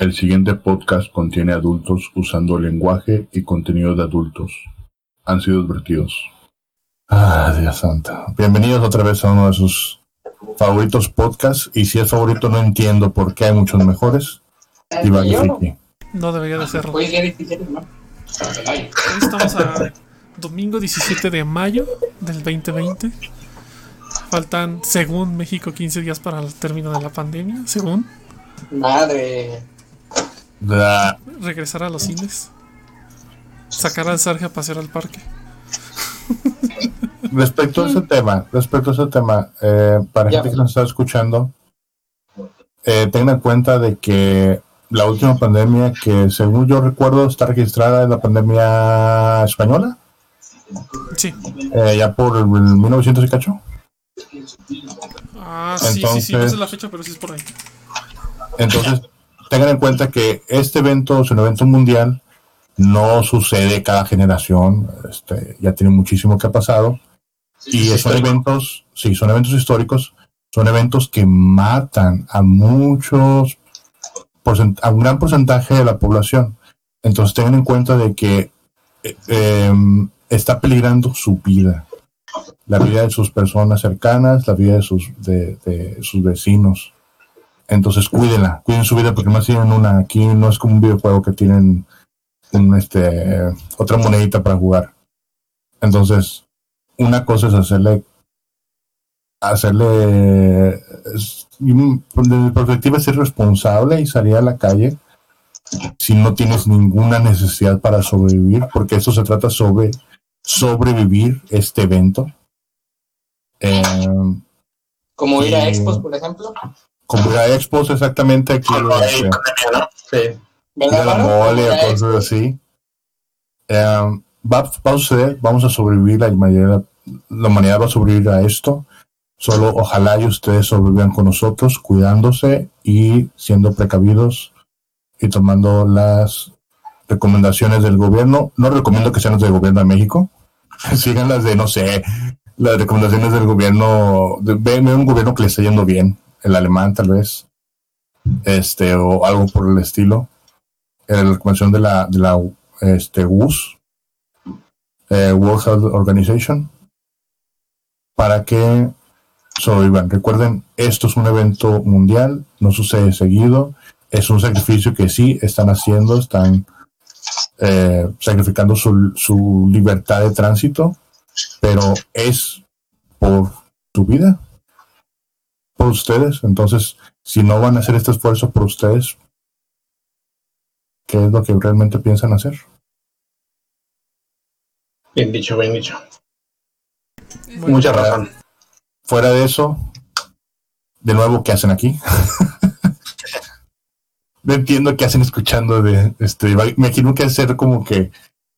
El siguiente podcast contiene adultos usando lenguaje y contenido de adultos. Han sido advertidos. Ah, Dios santo. Bienvenidos otra vez a uno de sus favoritos podcasts. Y si es favorito, no entiendo por qué hay muchos mejores. Y Friki. No debería de serlo. Hoy es día 17, ¿no? Hoy estamos a domingo 17 de mayo del 2020. Faltan, según México, 15 días para el término de la pandemia. Según Madre. Regresar a los cines. Sacar al Sarge a pasear al parque. Respecto a ese tema, respecto a ese tema, eh, para Ya. gente que nos está escuchando, eh, tengan en cuenta de que la última pandemia que según yo recuerdo está registrada en la pandemia española, Sí. eh, ya por el 1900 y cacho. Ah, sí, sí, sí. No Entonces- sé la fecha, pero sí es por ahí. Entonces, tengan en cuenta que este evento es un evento mundial, no sucede cada generación, este, ya tiene muchísimo que ha pasado, y son eventos, sí, son eventos históricos, son eventos que matan a muchos, a un gran porcentaje de la población. Entonces, tengan en cuenta de que eh, em, está peligrando su vida, la vida de sus personas cercanas, la vida de sus, de- de sus vecinos. Entonces cuídenla, cuiden su vida porque más tienen una, aquí no es como un videojuego que tienen un, este, otra monedita para jugar. Entonces, una cosa es hacerle, hacerle, es- desde mi perspectiva ser responsable y salir a la calle si no tienes ninguna necesidad para sobrevivir, porque eso se trata sobre sobrevivir este evento. Em, Como ir a expos, por ejemplo. A expos exactamente aquí este, Sí. ir ¿Verdad, a la mole o a cosas así. Va, va a suceder vamos a sobrevivir la humanidad la humanidad va a sobrevivir a esto. Solo ojalá y ustedes sobrevivan con nosotros cuidándose y siendo precavidos y tomando las recomendaciones del gobierno. No recomiendo que sean las del gobierno de México. Sigan las de no sé las recomendaciones del gobierno de, ven un gobierno que le está yendo bien el alemán tal vez este o algo por el estilo. La recomendación de la de la este WUS eh, World Health Organization para que sobrevivan. Recuerden esto es un evento mundial no sucede seguido es un sacrificio que sí están haciendo están eh, sacrificando su, su libertad de tránsito pero es por su vida por ustedes entonces si no van a hacer este esfuerzo por ustedes ¿qué es lo que realmente piensan hacer? Bien dicho, bien dicho. Bueno, Mucha razón. fuera de eso de nuevo ¿qué hacen aquí? no entiendo qué hacen escuchando de este me imagino que hacer como que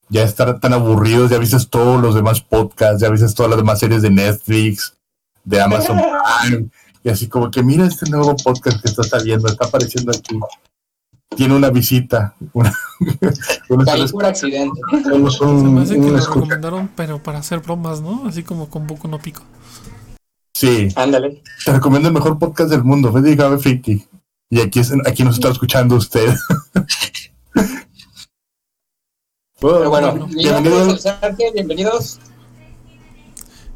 ya estar tan aburridos ya viste todos los demás podcasts ya viste todas las demás series de Netflix de Amazon Prime y así como que mira este nuevo podcast que está saliendo está apareciendo aquí tiene una visita una, una por accidente. Tenemos se un, me hace que un lo escucha. recomendaron, pero para hacer bromas, ¿no? Así como con Boku no Pico. sí Ándale. Te recomiendo el mejor podcast del mundo, Freddy Gabe Friki. Y aquí, es- aquí nos está escuchando usted. Pero bueno, bueno, mi nombre es bienvenido. el Sergio, bienvenidos.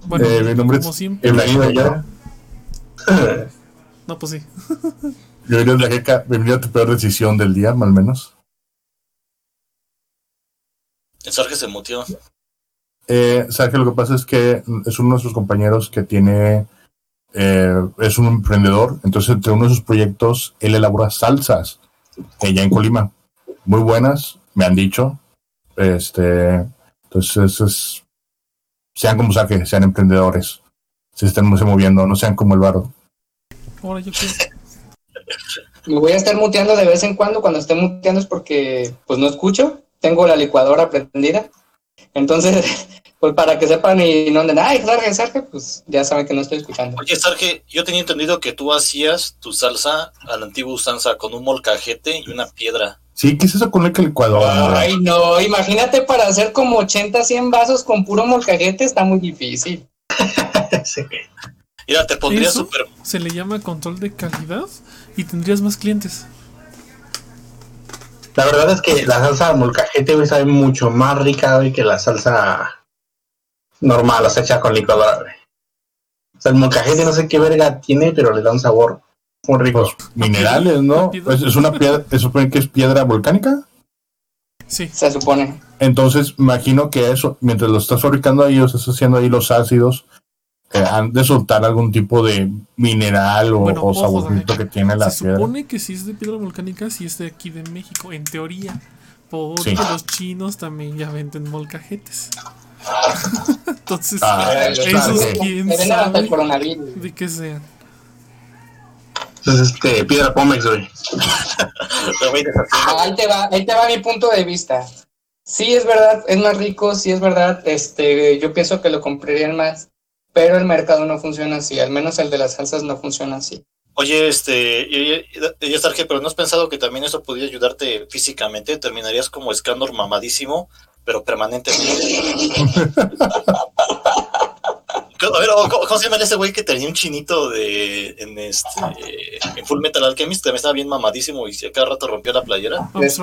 Bueno, Eh, mi nombre como es- siempre. Bienvenido ya. No, pues sí. Bienvenido, la Jeca. Bienvenido a tu peor decisión del día, al menos. El Sarge se mutió. Eh, ¿Sabes que lo que pasa es que es uno de nuestros compañeros que tiene. eh, es un emprendedor. Entonces, entre uno de sus proyectos, él elabora salsas. Ella en Colima. Muy buenas, me han dicho. Este. Entonces, es. Sean como saque, sean emprendedores. Se estén moviendo, no sean como el varo. Ahora yo qué. Me voy a estar muteando de vez en cuando. Cuando esté muteando es porque pues no escucho. Tengo la licuadora prendida. Entonces, pues para que sepan y no anden, ay, Sergio, Sergio, pues ya saben que no estoy escuchando. Oye, Sarge, yo tenía entendido que tú hacías tu salsa a la antigua usanza con un molcajete y una piedra. Sí, ¿qué es eso con el licuador? Ay, no, imagínate para hacer como 80, 100 vasos con puro molcajete está muy difícil. Sí. Mira, te pondría ¿Eso? súper... Se le llama control de calidad y tendrías más clientes. La verdad es que la salsa molcajete, güey, sabe mucho más rica, güey, que la salsa normal, o sea, hecha con licuadora, güey. O sea, el molcajete no sé qué verga tiene, pero le da un sabor muy rico. Pues, minerales, ¿no? es una piedra, se supone que es piedra volcánica. Sí, Se supone. Entonces, imagino que eso, mientras lo estás fabricando ahí, o estás haciendo ahí los ácidos, eh, han de soltar algún tipo de mineral o, Bueno, o saborcito que tiene la se piedra. supone que si es de piedra volcánica, si es de aquí de México, en teoría. Porque Sí. los chinos también ya venden molcajetes. Entonces, Ah, Los esos quién sabe coronavirus. de qué sean. Entonces, este, piedra pómex, güey. Deshaciendo. Ahí te va, ahí te va mi punto de vista. Sí, es verdad, es más rico, sí es verdad, este, yo pienso que lo comprarían más, pero el mercado no funciona así, al menos el de las salsas no funciona así. Oye, este, y, y, y- y Sarge, pero ¿no has pensado que también eso podría ayudarte físicamente? Terminarías como Scandor mamadísimo, pero permanentemente. A ver, ¿cómo, cómo se llama ese güey que tenía un chinito de en este en Full Metal Alchemist? También estaba bien mamadísimo y si a cada rato rompía la playera. Este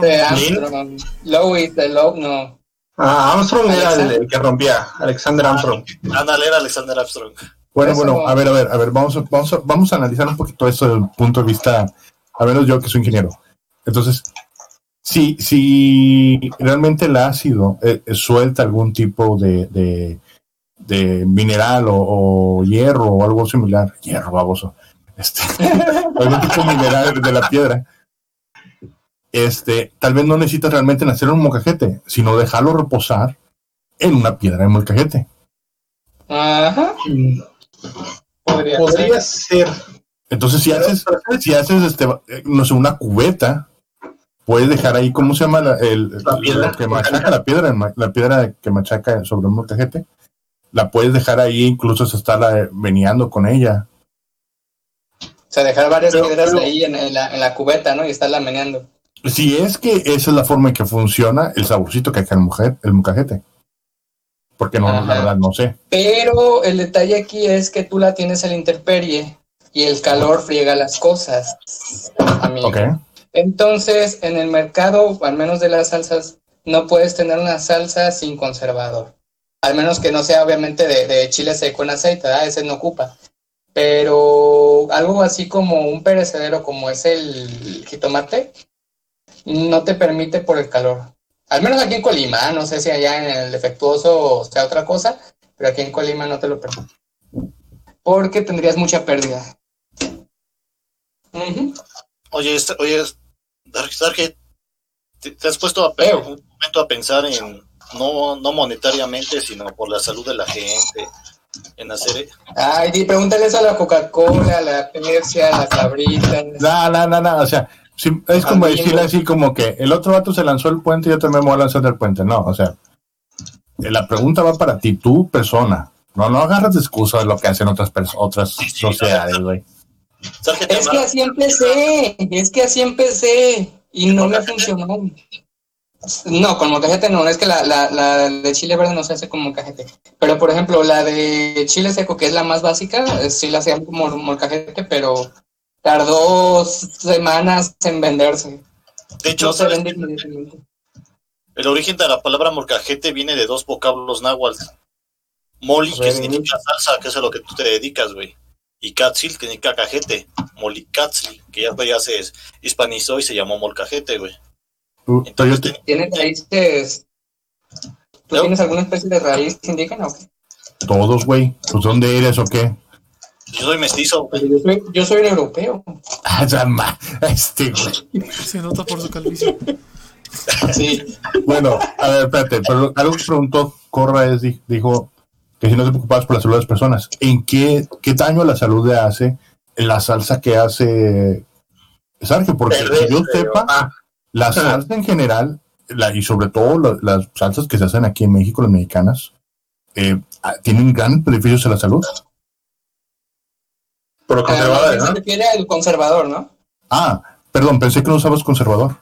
de Low, no. Ah, Armstrong era el, que rompía, Alexander Armstrong. Ándale, era Alexander Armstrong. Bueno, Eso bueno, no. a ver, a ver, a ver, vamos a, vamos a, vamos a analizar un poquito esto desde el punto de vista, a menos yo que soy ingeniero. Entonces, si, si realmente el ácido eh, eh, suelta algún tipo de, de, de mineral o, o hierro o algo similar, hierro baboso, este, algún tipo de mineral de la piedra, este, tal vez no necesitas realmente hacer un molcajete, sino dejarlo reposar en una piedra de molcajete. Ajá, podría, Podría ser. ser. Entonces, si haces, si haces este, no sé, una cubeta, puedes dejar ahí, ¿cómo se llama la, el, La piedra. que machaca la piedra? La piedra que machaca sobre un molcajete. La puedes dejar ahí, incluso se estarla meneando con ella. O sea, dejar varias Pero- piedras pero- ahí en, en la, en la cubeta, ¿no? Y estarla meneando. Si es que esa es la forma en que funciona el saborcito que hay el, mujer, el molcajete. Porque no, Ajá. la verdad, no sé. Pero el detalle aquí es que tú la tienes a la intemperie y el calor friega las cosas, amigo. Ok. Entonces, en el mercado, al menos de las salsas, no puedes tener una salsa sin conservador. Al menos que no sea obviamente de, de chile seco en aceite, ¿verdad? ese no ocupa. Pero algo así como un perecedero como es el jitomate, no te permite por el calor. Al menos aquí en Colima, no sé si allá en el defectuoso sea otra cosa, pero aquí en Colima no te lo permite. Porque tendrías mucha pérdida. Oye, oye, Dark, Dark, ¿te, te has puesto a, un momento a pensar en, no, no monetariamente, sino por la salud de la gente, en hacer... Ay, di, pregúntale eso a la Coca-Cola, a la Pepsi, a la Sabrita. No, no, no, no. O sea, sí, es como Amigo. decirle así como que el otro vato se lanzó el puente y yo también me voy a lanzar del puente. No, o sea, la pregunta va para ti, tú, persona. No, no agarras de excusa de lo que hacen otras otras sociedades, güey. Es que así empecé, es que así empecé y no me funcionó. No, con molcajete no, es que la, la, la de chile verde no se hace con molcajete. Pero por ejemplo, la de chile seco, que es la más básica, eh, sí la hacían como molcajete, pero tardó semanas en venderse. de hecho, No se ¿sabes vende qué? inmediatamente. el origen de la palabra morcajete viene de dos vocablos náhuatl. Moli, que significa salsa, que es a lo que tú te dedicas, güey. Y catzil, que significa cajete. Molicatzli, que ya, ya se hispanizó y se llamó molcajete, güey. Te- ¿Tienes raíces? ¿Tú No. tienes alguna especie de raíz indígena o qué? todos, güey. Pues, ¿dónde eres o qué? Yo soy mestizo. Yo soy, yo soy europeo. Ah, este, güey. Se nota por su calvicie. Sí. Bueno, a ver, espérate, pero algo que preguntó Corra es, di- dijo que si no te preocupabas por la salud de las personas, ¿en qué, qué daño a la salud le hace la salsa que hace Sarge? Porque que yo sepa, Ah, la salsa en general, la, y sobre todo la- las salsas que se hacen aquí en México, las mexicanas, eh, ah, tienen grandes beneficios a la salud. Por lo conservador, ¿no? se refiere al conservador, ¿no? Ah, perdón, pensé que no usabas conservador.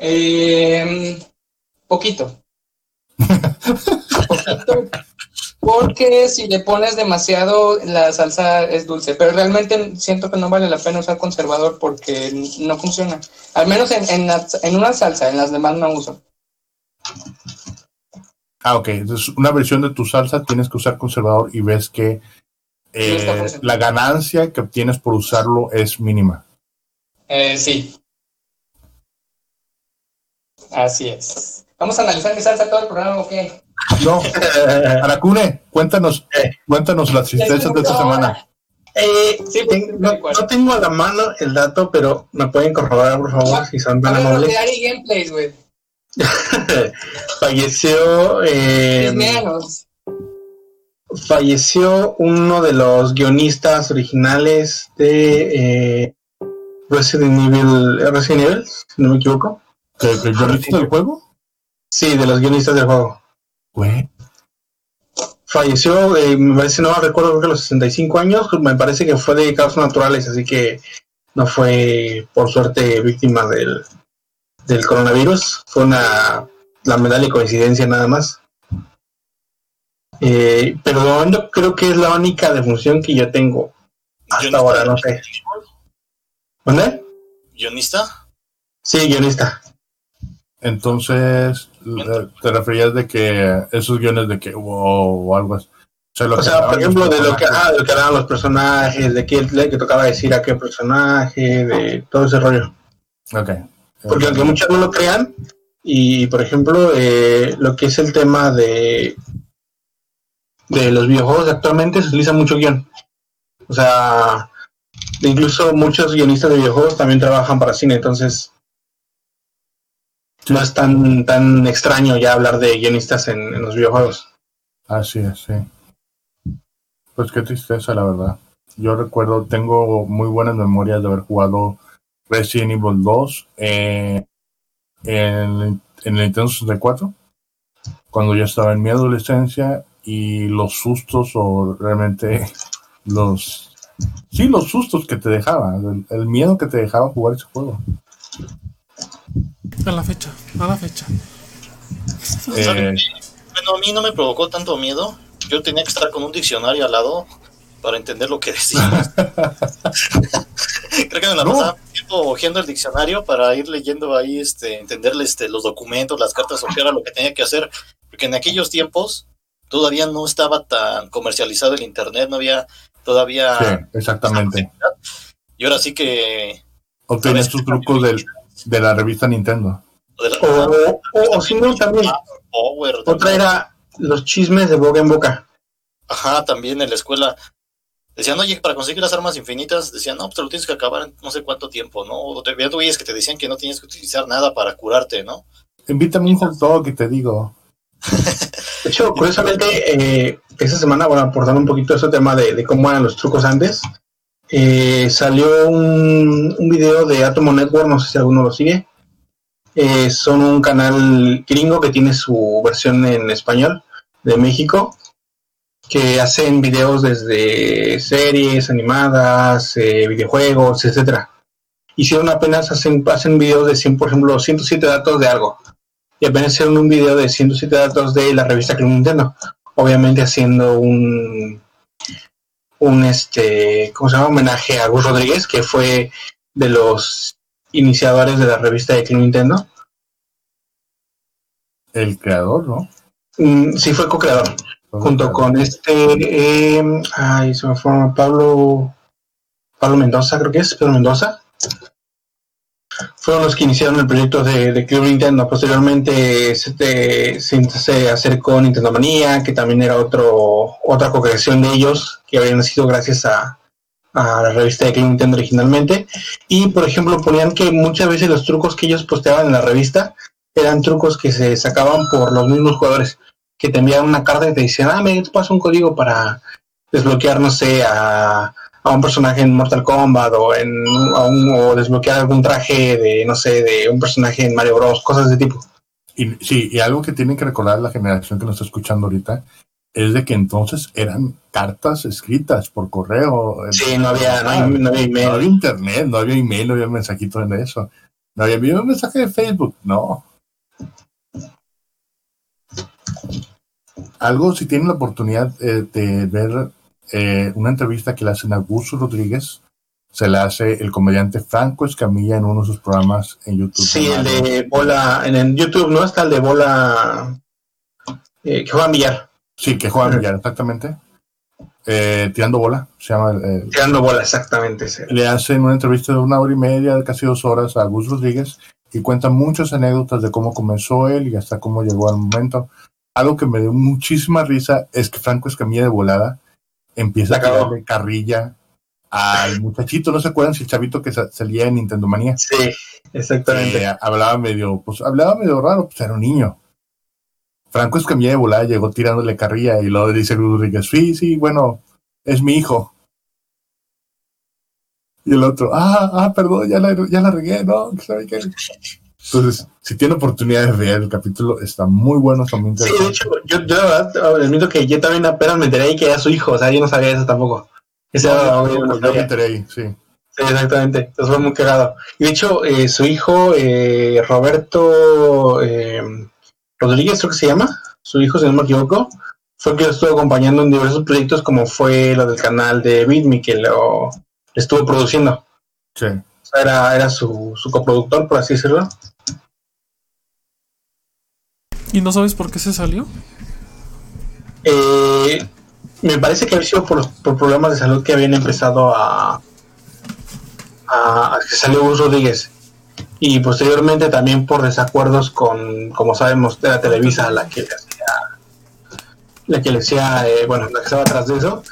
Eh, poquito. poquito. Porque si le pones demasiado, la salsa es dulce. Pero realmente siento que no vale la pena usar conservador porque no funciona. Al menos en, en, la- en una salsa, en las demás no uso. Ah, ok. Entonces, una versión de tu salsa tienes que usar conservador y ves que eh, la ganancia que obtienes por usarlo es mínima. Eh, sí. Así es. ¿Vamos a analizar mi salsa todo el programa o qué? No, Aracune, cuéntanos, cuéntanos las tristezas de esta semana. Eh, Sí, pues, no, no tengo a la mano el dato, pero me pueden corroborar, por favor, si son tan amables. de Ari Gameplays, güey. falleció eh, Chismeanos. Falleció uno de los guionistas originales de eh, Resident Evil Resident Evil, si no me equivoco. ¿Que, que yo listo del juego? Sí, de los guionistas del juego. Güey. Falleció, eh, me parece, no recuerdo, creo que a los 65 años, me parece que fue de causas naturales, así que no fue, por suerte, víctima del, del coronavirus. Fue una lamentable coincidencia nada más. Eh, pero de momento creo que es la única defunción que yo tengo hasta Guionista ahora, no sé. ¿Dónde? ¿Guionista? Sí, guionista. Entonces, eh, te referías de que esos guiones de que wow, o algo así. O sea, lo O que sea, por ejemplo, de lo que, ah, de lo que hablaban los personajes, de qué le que tocaba decir a qué personaje, de todo ese rollo. Ok. Porque aunque muchos no lo crean, y por ejemplo, eh, lo que es el tema de, de los videojuegos actualmente se utiliza mucho guion. O sea, incluso muchos guionistas de videojuegos también trabajan para cine, entonces no es tan, tan extraño ya hablar de guionistas en, en los videojuegos. Así es, sí. Pues qué tristeza, la verdad. Yo recuerdo, tengo muy buenas memorias de haber jugado Resident Evil 2 eh, en, en el Nintendo 64, cuando yo estaba en mi adolescencia, y los sustos o realmente los... Sí, los sustos que te dejaba, el, el miedo que te dejaba jugar ese juego. A la fecha, a la fecha. Eh, Bueno, a mí no me provocó tanto miedo. Yo tenía que estar con un diccionario al lado para entender lo que decía. Creo que me la No. pasaba tiempo hojeando el diccionario para ir leyendo ahí, este, entenderle este, los documentos, las cartas, o qué era lo que tenía que hacer. Porque en aquellos tiempos todavía no estaba tan comercializado el internet, no había todavía. sí, exactamente. Y ahora sí que. Obtenías tus trucos del, de la revista Nintendo. de la- O, o, o si no, también, Power, otra era los chismes de boca en boca. Ajá, también en la escuela. Decían, oye, para conseguir las armas infinitas, decían, no, pues te lo tienes que acabar en no sé cuánto tiempo, ¿no? O te güeyes que te decían que no tienes que utilizar nada para curarte, ¿no? Invítame un hot dog y te digo. De hecho, curiosamente, eh, esta semana, bueno, aportando un poquito ese tema de, cómo eran los trucos antes, eh, salió un, un video de Atomo Network, no sé si alguno lo sigue. Eh, son un canal gringo que tiene su versión en español de México, que hacen videos desde series animadas, eh, videojuegos, etcétera. Hicieron apenas, hacen, hacen videos de 100, por ejemplo, 107 datos de algo y apenas hicieron un video de 107 datos de la revista Club Nintendo. Obviamente haciendo un un este, ¿cómo se llama? homenaje a Gus Rodríguez, que fue de los iniciadores de la revista de Club Nintendo. El creador, ¿no? Mm, sí fue co-creador, junto con este eh, ay, se me fue Pablo Pablo Mendoza, creo que es, Pedro Mendoza. Fueron los que iniciaron el proyecto de, Club Nintendo. Posteriormente se, se, acercó Nintendo Manía, que también era otro, otra co-creación de ellos, que había nacido gracias a, a la revista de Club Nintendo originalmente. Y, por ejemplo, ponían que muchas veces los trucos que ellos posteaban en la revista eran trucos que se sacaban por los mismos jugadores, que te enviaban una carta y te decían, ah, me paso un código para desbloquear, no sé, a, a un personaje en Mortal Kombat o, en, a un- o desbloquear algún traje de, no sé, de un personaje en Mario Bros, cosas de tipo. Y, sí, y algo que tienen que recordar la generación que nos está escuchando ahorita es de que entonces eran cartas escritas por correo. Sí, no había, no, había- no había email. No había internet, no había email, no había mensajito en eso. No había enviado un mensaje de Facebook, no. algo, si tienen la oportunidad eh, de ver eh, una entrevista que le hacen a Gus Rodríguez, se la hace el comediante Franco Escamilla en uno de sus programas en YouTube. Sí, el de bola, en el YouTube, ¿no? Está el de bola eh, que juega Villar. Sí, que juega Villar, exactamente. Eh, tirando bola, se llama. Eh, tirando bola, exactamente. Sí. Le hacen una entrevista de una hora y media, casi dos horas, a Gus Rodríguez y cuenta muchas anécdotas de cómo comenzó él y hasta cómo llegó al momento. Algo que me dio muchísima risa es que Franco Escamilla de volada empieza a darle carrilla al muchachito, ¿no se acuerdan si el chavito que salía en Nintendo Manía? Sí, exactamente. Eh, hablaba medio, pues hablaba medio raro, pues era un niño. Franco Escamilla de volada llegó tirándole carrilla y luego dice Rodríguez, sí, sí, bueno, es mi hijo. Y el otro, ah, ah, perdón, ya la, ya la regué, ¿no? ¿Sabe qué? Entonces, si tiene oportunidad de ver el capítulo, está muy bueno, está muy Sí, de hecho, yo, yo admito que yo también apenas me enteré ahí que era su hijo, o sea, yo no sabía eso tampoco. Ese no, yo, yo me enteré ahí, sí. Sí, exactamente. Entonces fue muy cagado. Y de hecho, eh, su hijo, eh, Roberto eh, Rodríguez, creo que se llama, su hijo, si no me equivoco, fue el que lo estuvo acompañando en diversos proyectos, como fue lo del canal de Bitme, que lo estuvo produciendo. Sí. O sea, era, era su, su coproductor, por así decirlo. ¿Y no sabes por qué se salió? Eh, me parece que había sido por, por problemas de salud que habían empezado a, a, que salió Gus Rodríguez y posteriormente también por desacuerdos con, como sabemos, de la Televisa, la que le hacía, la que le hacía, eh, bueno, la que estaba atrás de eso,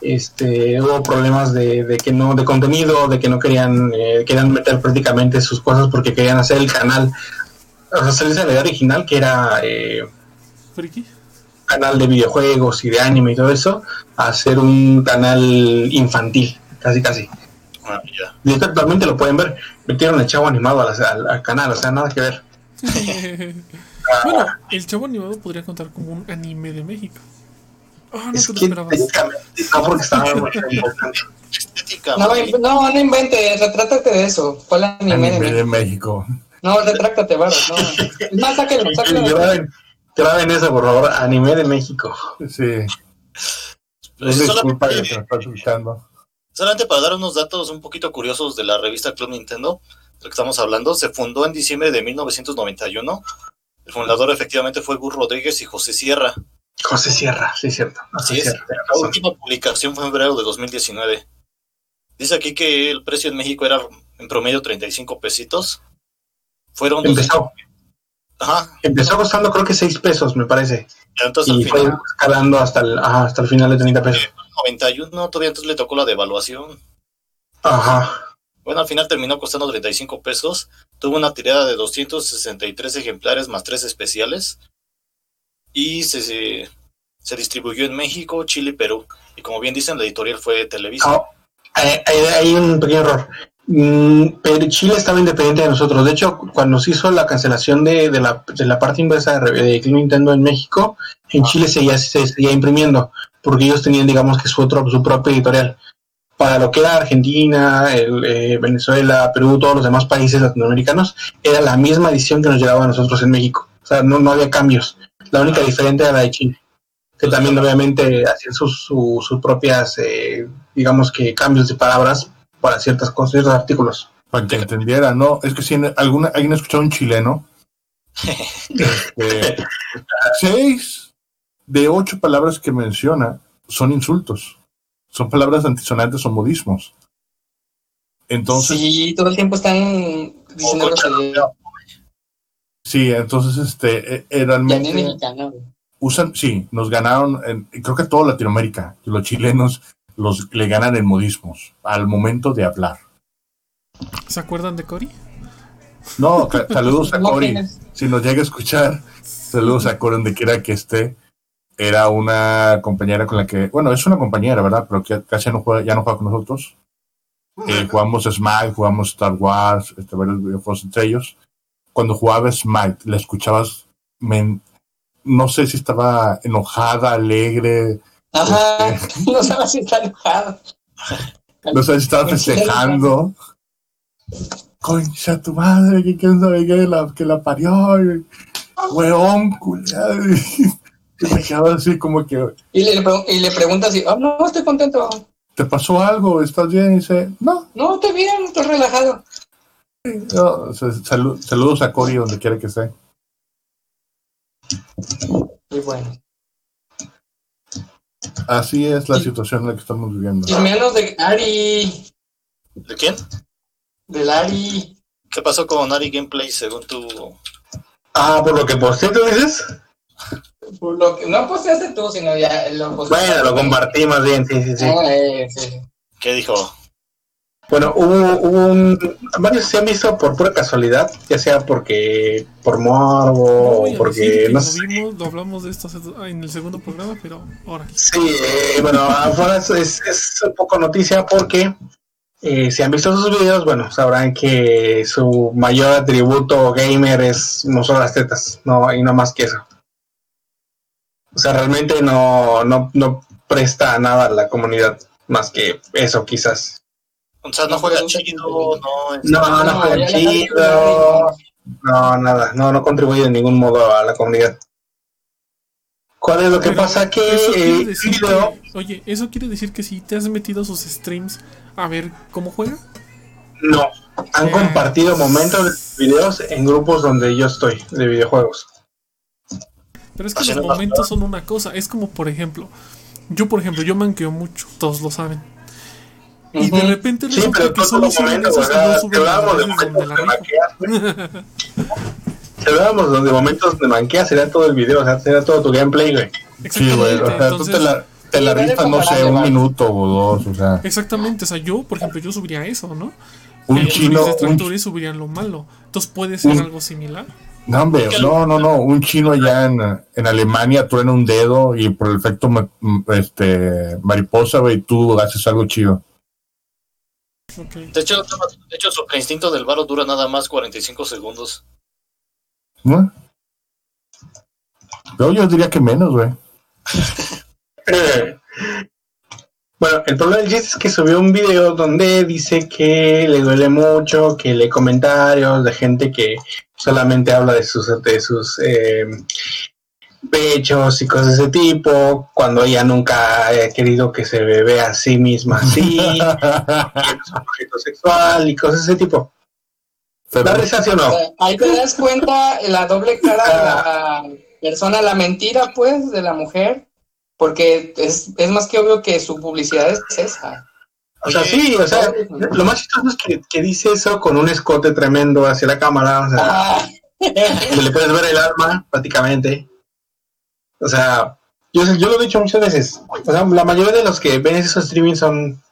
este, hubo problemas de, de que no, de contenido, de que no querían, eh, querían meter prácticamente sus cosas porque querían hacer el canal, o sea, la idea original que era eh, ¿Friki? canal de videojuegos y de anime y todo eso, a hacer un canal infantil, casi casi. Ah, ya. Y actualmente lo pueden ver. Metieron el chavo animado al, al- al canal, o sea, nada que ver. bueno, el chavo animado podría contar como un anime de México. Ah, no Es te que esperabas. no porque estaba muy importante. Estética, No, no, no inventes, retrátate de eso. Fue el anime de Anime de México. No, retráctate, varo. No. Más, sáquenlo, sáquenlo. Graben, graben eso, por favor. Anime de México. Sí. Pues Es disculpa que solamente, se me está escuchando. solamente para dar unos datos un poquito curiosos de la revista Club Nintendo, de lo que estamos hablando, se fundó en diciembre de 1991. El fundador efectivamente fue Gus Rodríguez y José Sierra. José Sierra, sí, cierto. Así Sí, es. cierto, tienes La última publicación fue en febrero de 2019. Dice aquí que el precio en México era en promedio 35 pesitos. Fueron Empezó, Ajá. empezó costando creo que 6 pesos, me parece. Entonces Y al fue final, escalando hasta el, ajá, hasta el final de 30 pesos. 91, todavía entonces le tocó la devaluación. Ajá. Bueno, al final terminó costando 35 pesos. Tuvo una tirada de 263 ejemplares más tres especiales. Y se, se, se distribuyó en México, Chile y Perú. Y como bien dicen, la editorial fue Televisa. Ah, hay, hay- hay un pequeño error. Mm, pero Chile estaba independiente de nosotros. De hecho, cuando se hizo la cancelación de, de la, de la parte inversa de, de Nintendo en México, en Ah. Chile seguía, se seguía imprimiendo, porque ellos tenían, digamos, que su, otro, su propia editorial. Para lo que era Argentina, el, eh, Venezuela, Perú, todos los demás países latinoamericanos, era la misma edición que nos llegaba a nosotros en México. O sea, no, no había cambios. La única diferente era la de Chile. Que también, obviamente, hacían sus, su- sus propias, eh, digamos que cambios de palabras para ciertas cosas, ciertos artículos. Para que entendiera, ¿no? Es que si en- alguna, alguien ha escuchado un chileno, este, seis de ocho palabras que menciona son insultos. Son palabras antisonantes o modismos. Entonces, sí, Sí, todo el tiempo están diciendo groserías. entonces, este, eh, Ya realmente mexicano. usan, sí, nos ganaron, en- creo que toda Latinoamérica, los chilenos los le ganan en modismos al momento de hablar. ¿Se acuerdan de Cory? No, saludos a Cory. Si nos llega a escuchar, saludos a Cory donde quiera que esté. Era una compañera con la que, bueno, es una compañera, ¿verdad? Pero que casi no juega, ya no juega con nosotros. Eh, jugamos Smite, jugamos Star Wars, este, varios videojuegos entre ellos. Cuando jugaba Smite, la escuchabas, men- no sé si estaba enojada, alegre, Ajá, no sabes si está enojado. no sé si estaba festejando. Concha tu madre, que quién sabe qué, la, que la parió, hueón, culiado. Y me quedaba así como que, Y le, y le pregunta así, oh, no, estoy contento. ¿te pasó algo? ¿Estás bien? Y dice, no, No, estoy bien, estoy relajado. no. Saludos a Cory donde quiera que esté. Y bueno. Así es la situación en la que estamos viviendo. Y menos de Ari, ¿De quién? del Ari. ¿Qué pasó con Ari Gameplay según tu... Ah, por lo que posté, ¿tú dices? Por lo que, no posteaste tú, sino ya lo posteaste. Bueno, lo compartí más bien, sí, sí, sí. Ah, eh, sí. ¿Qué dijo? Bueno, hubo, hubo un... Varios se han visto por pura casualidad, ya sea porque... por No morbo o porque... No lo sé. vimos, lo hablamos de esto en el segundo programa, pero ahora. Sí, eh, bueno, afuera es, un poco noticia porque eh, si han visto sus videos, bueno, sabrán que su mayor atributo gamer es mostrar las tetas, no, y no más que eso. O sea, realmente no, no, no presta nada a la comunidad, más que eso quizás. O sea, no No juega chido, no... No, no juega chido, no, nada, no, no contribuye de ningún modo a la comunidad. ¿Cuál es lo que Pero pasa? Que eh, decir video- que- oye, eso quiere decir que si te has metido a sus streams a ver cómo juega. No, han Eh, compartido momentos de videos en grupos donde yo estoy, de videojuegos. Pero es que Así los momentos son una cosa. Es como, por ejemplo, yo, por ejemplo, yo manqueo mucho, todos lo saben. Y de repente Sí, resulta pero que solo los suben momentos, esos veces donde momentos la de rifa. manquear, güey. Si hablábamos de momentos de manquear, sería todo el video, o sea, sería todo tu gameplay, güey. Sí, güey. O sea, tú Entonces, te la, te la rifas, no sé, un minuto o dos. O sea, Exactamente, o sea, yo, por ejemplo, yo subiría eso, ¿no? un Eh, chino. Un, detractores subirían lo malo. Entonces puede ser Un- algo similar. no, hombre, no, no, no. Un chino allá en, en Alemania truena un dedo y por el efecto este, mariposa, güey, tú haces algo chido. De hecho, de hecho, Super Instinto del Varo dura nada más 45 segundos. ¿No? Yo diría que menos, güey. Bueno, el problema del chiste es que subió un video donde dice que le duele mucho, que lee comentarios de gente que solamente habla de sus, de sus eh, pechos y cosas de ese tipo, cuando ella nunca ha querido que se vea a sí misma así, que es un objeto sexual y cosas de ese tipo. ¿Da sí o no? ahí te das cuenta la doble cara de la persona, la mentira, pues, de la mujer, porque es, es más que obvio que su publicidad es esa. O sea, sí, o sea, lo más chistoso es que, que dice eso con un escote tremendo hacia la cámara, o sea, Ah, que le puedes ver el alma prácticamente. O sea, yo, yo lo he dicho muchas veces. O sea, la mayoría de los que ven esos streaming son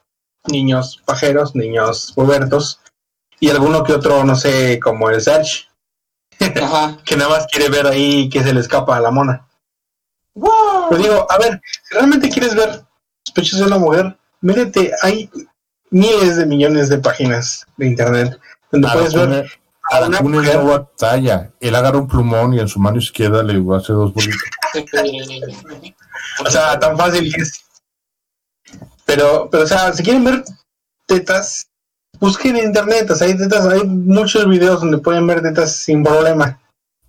niños pajeros, niños pubertos, y alguno que otro, no sé, como el Serge, Ajá. que nada más quiere ver ahí que se le escapa a la mona. Wow. Pero digo, a ver, si realmente quieres ver los pechos de una mujer, métete, hay miles de millones de páginas de internet donde puedes ver a una Aracune mujer batalla. Él agarra un plumón y en su mano izquierda le hace dos bolitas. O sea, tan fácil que es. Pero, pero, o sea, si quieren ver tetas, busquen en internet. O sea, hay tetas, hay muchos videos donde pueden ver tetas sin problema.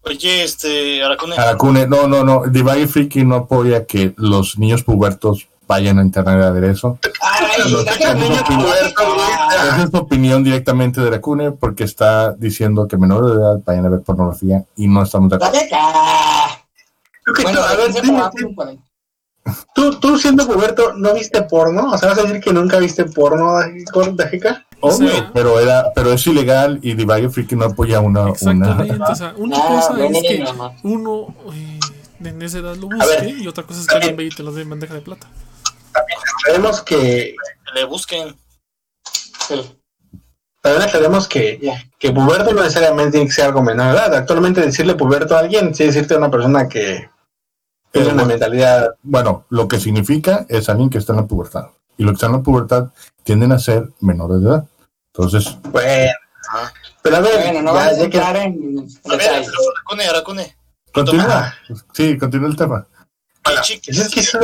Oye, este, Aracune, Aracune, no, no, no. Divide Freaky no apoya que los niños pubertos vayan a internet a ver eso. Ay, pubertos, Esa es su opinión directamente de Aracune porque está diciendo que menores de edad vayan a ver pornografía y no estamos de acuerdo. Dale acá. Creo que Bueno, tú, a ver, dime, tú, tú siendo puberto, ¿no viste porno? O sea, ¿vas a decir que nunca viste porno, Dajica? Obvio, sea- pero era, pero es ilegal y Divide Freaky no apoya una, Exactamente. una O sea, una cosa es que no. uno eh, en esa edad lo A ver, busque y otra cosa es que alguien ve y te lo dé en bandeja de plata. Sabemos que, que le busquen. Sí. también aclaremos que, que puberto no necesariamente tiene que ser algo menor de edad. Actualmente decirle puberto a alguien, sí decirte a una persona que tiene una mentalidad bueno, lo que significa es alguien que está en la pubertad. Y los que están en la pubertad tienden a ser menores de edad. Entonces, Bueno, pero a ver, Bueno, no ya, vamos a ya que entrar en A ver, detalles. Aracune, Aracune, continúa. Sí, continúa el tema. ¿qué chicas es que eso-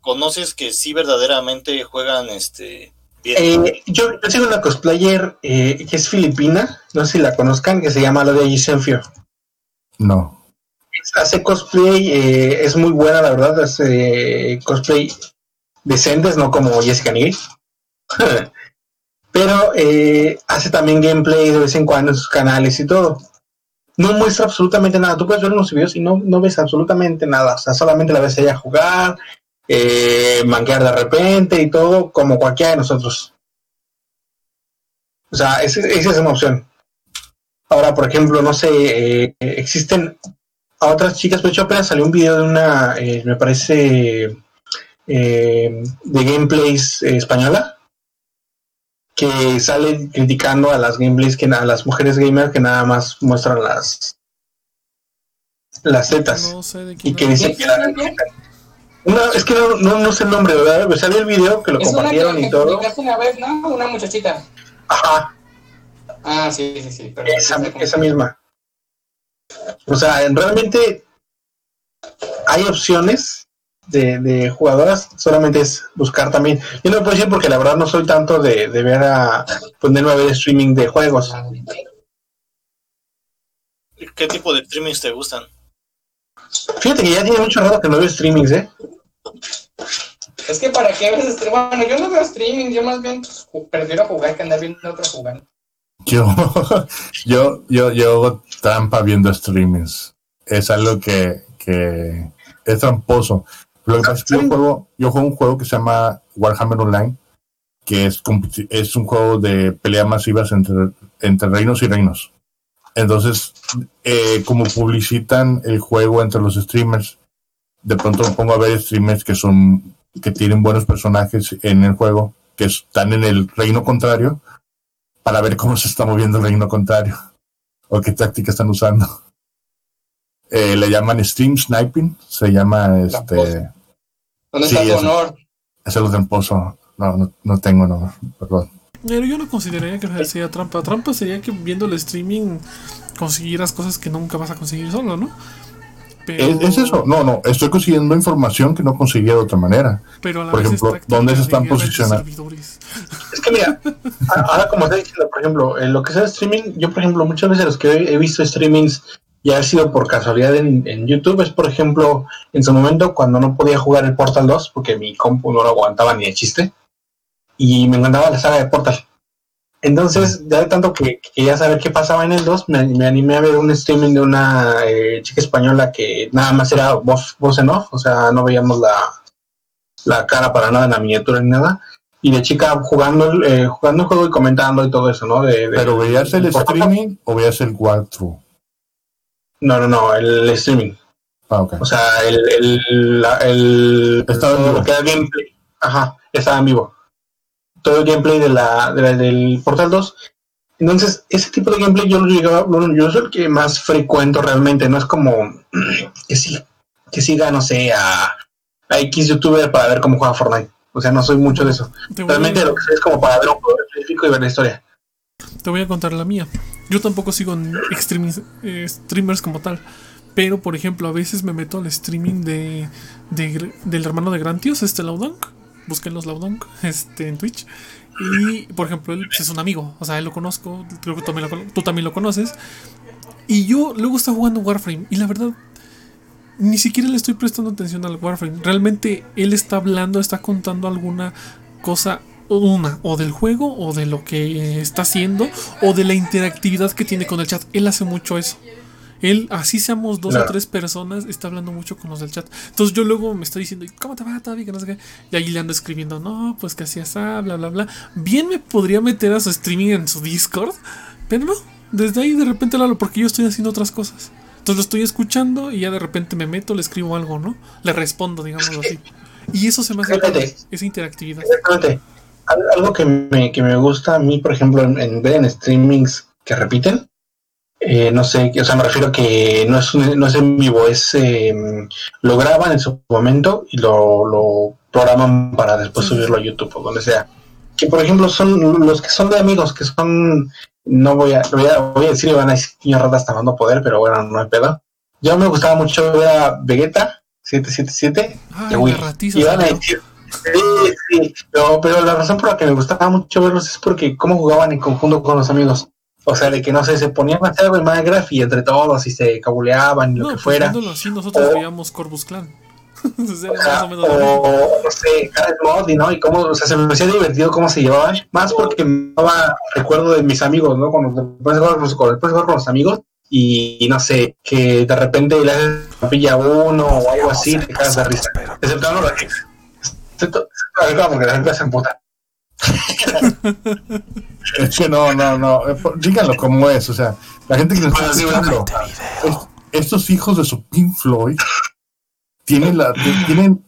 conoces que sí verdaderamente juegan este bien? eh, yo, yo sigo una cosplayer eh, que es filipina, no sé si la conozcan, que se llama Lodia Yisenfio. No. Hace cosplay, eh, es muy buena, la verdad, hace cosplay decentes, no como Jessica Nigri. Pero eh, hace también gameplay de vez en cuando en sus canales y todo. No muestra absolutamente nada. Tú puedes ver unos videos y no, no ves absolutamente nada. O sea, solamente la ves ella jugar, eh, manquear de repente y todo, como cualquiera de nosotros. O sea, esa esa es una opción. Ahora, por ejemplo, no sé, eh, existen a otras chicas, de hecho apenas salió un video de una, eh, me parece, eh, de gameplays eh, española, que sale criticando a las gameplays, que a las mujeres gamers que nada más muestran las las tetas. No sé de Y que hablas. dice que la no, es que no, no, no sé el nombre, ¿verdad? Me salió el video que lo Es una que compartieron y todo. una vez, ¿no? Una muchachita. Ajá, Ah, sí, sí, sí. Pero esa, esa misma. O sea, en- realmente hay opciones de, de jugadoras, solamente es buscar también. Yo no puedo decir porque la verdad no soy tanto de, de ver a ponerme a ver streaming de juegos. ¿Qué tipo de streamings te gustan? Fíjate que ya tiene mucho rato que no veo streamings, ¿eh? Es que para qué ves streaming. Bueno, yo no veo streaming, yo más bien prefiero jugar que andar viendo a otro jugando. Yo, yo, yo, yo hago trampa viendo streamings. Es algo que, que es tramposo. Lo que pasa es que yo juego, yo juego un juego que se llama Warhammer Online, que es, es un juego de peleas masivas entre, entre reinos y reinos. Entonces, eh, como publicitan el juego entre los streamers, de pronto me pongo a ver streamers que son, que tienen buenos personajes en el juego, que están en el reino contrario, para ver cómo se está moviendo el reino contrario o qué táctica están usando. Eh, le llaman stream sniping, se llama este, ¿Dónde Sí, está tu honor? es el tramposo. No, no, no tengo, no, perdón. Pero yo no consideraría que sea trampa. Trampa sería que viendo el streaming consiguieras cosas que nunca vas a conseguir solo, ¿no? Pero, ¿Es, es eso? No, no, estoy consiguiendo información que no conseguía de otra manera. Pero a la Por vez ejemplo, es ¿dónde se están posicionando? Es que mira, ahora como está diciendo, por ejemplo, en lo que sea streaming, yo por ejemplo, muchas veces los que he visto streamings y ha sido por casualidad en, en YouTube, es por ejemplo, en su momento cuando no podía jugar el Portal 2, porque mi compu no lo aguantaba ni de chiste, y me encantaba la saga de Portal. Entonces, ya de tanto que, que quería saber qué pasaba en el 2, me, me animé a ver un streaming de una eh, chica española que nada más era voz, voz en off, o sea, no veíamos la, la cara para nada en la miniatura ni nada y de chica jugando eh, jugando el juego y comentando y todo eso, ¿no? De, de- ¿Pero veías el streaming o veías el walkthrough? No, no, no, el streaming. Ah, ok. O sea, el, el, la- el Estaba en vivo. Ajá, estaba en vivo. Todo el gameplay de la, de la- del Portal 2. Entonces, ese tipo de gameplay yo lo llegaba, lo- yo soy el que más frecuento realmente, no es como que sí, que siga, no sé, a, a X youtuber para ver cómo juega Fortnite. O sea, no soy mucho de eso. Realmente lo que sé es como para ver un juego específico y ver la historia. te voy a contar la mía. Yo tampoco sigo en eh, streamers como tal. Pero, por ejemplo, a veces me meto al streaming de, del hermano de Grantios, este Laudonk. Busquen los este, en Twitch. Y, por ejemplo, él pues, es un amigo. O sea, él lo conozco. Creo que tú también lo, tú también lo conoces. Y yo luego está jugando Warframe. Y la verdad, ni siquiera le estoy prestando atención al Warframe. Realmente él está hablando, está contando alguna cosa, una, o del juego, o de lo que está haciendo, o de la interactividad que tiene con el chat. Él hace mucho eso. Él, así seamos dos o tres personas, está hablando mucho con los del chat. Entonces yo luego me estoy diciendo, ¿cómo te va, Tavi? Que no sé qué. Y ahí le ando escribiendo, no, pues que así es, bla, bla, bla. Bien me podría meter a su streaming en su Discord, pero no. Desde ahí de repente lo hablo porque yo estoy haciendo otras cosas. Entonces lo estoy escuchando y ya de repente me meto, le escribo algo, ¿no? Le respondo, digámoslo así. Y eso se me hace padre, esa interactividad. Exactamente. Al- Algo que me, que me gusta a mí, por ejemplo, en, en ver en streamings que repiten, eh, no sé, o sea, me refiero que no es, un- no es en vivo, es eh, lo graban en su momento y lo, lo programan para después Sí. subirlo a YouTube o donde sea. Que por ejemplo son los que son de amigos, que son, no voy a, voy a, voy a decir, van a decir niños ratas tomando poder, pero bueno, no hay pedo. Yo me gustaba mucho ver a Vegeta 777 Ay, de Wii. Y van a decir, sí, sí, pero, pero la razón por la que me gustaba mucho verlos es porque cómo jugaban en conjunto con los amigos. O sea, de que no sé, se ponían a hacer algo en Minecraft y entre todos y se cabuleaban y lo No, que pues fuera. así, nosotros O- veíamos Corvus Clan. O sea, más lo no sé, Gareth Mod, ¿no? Y cómo, o sea, se me hacía divertido cómo se llevaban. Más porque me daba recuerdo de mis amigos, ¿no? Cuando después de jugar con, con- después de jugar con los amigos y, y no sé, que de repente le haces papilla a uno o algo así, te cagas de risa. Excepto no, excepto, excepto porque la gente se emputa. Es que no, no, no. Díganlo como es. O sea, la gente que nos está escuchando, es- estos hijos de su Pink Floyd tienen la, tienen,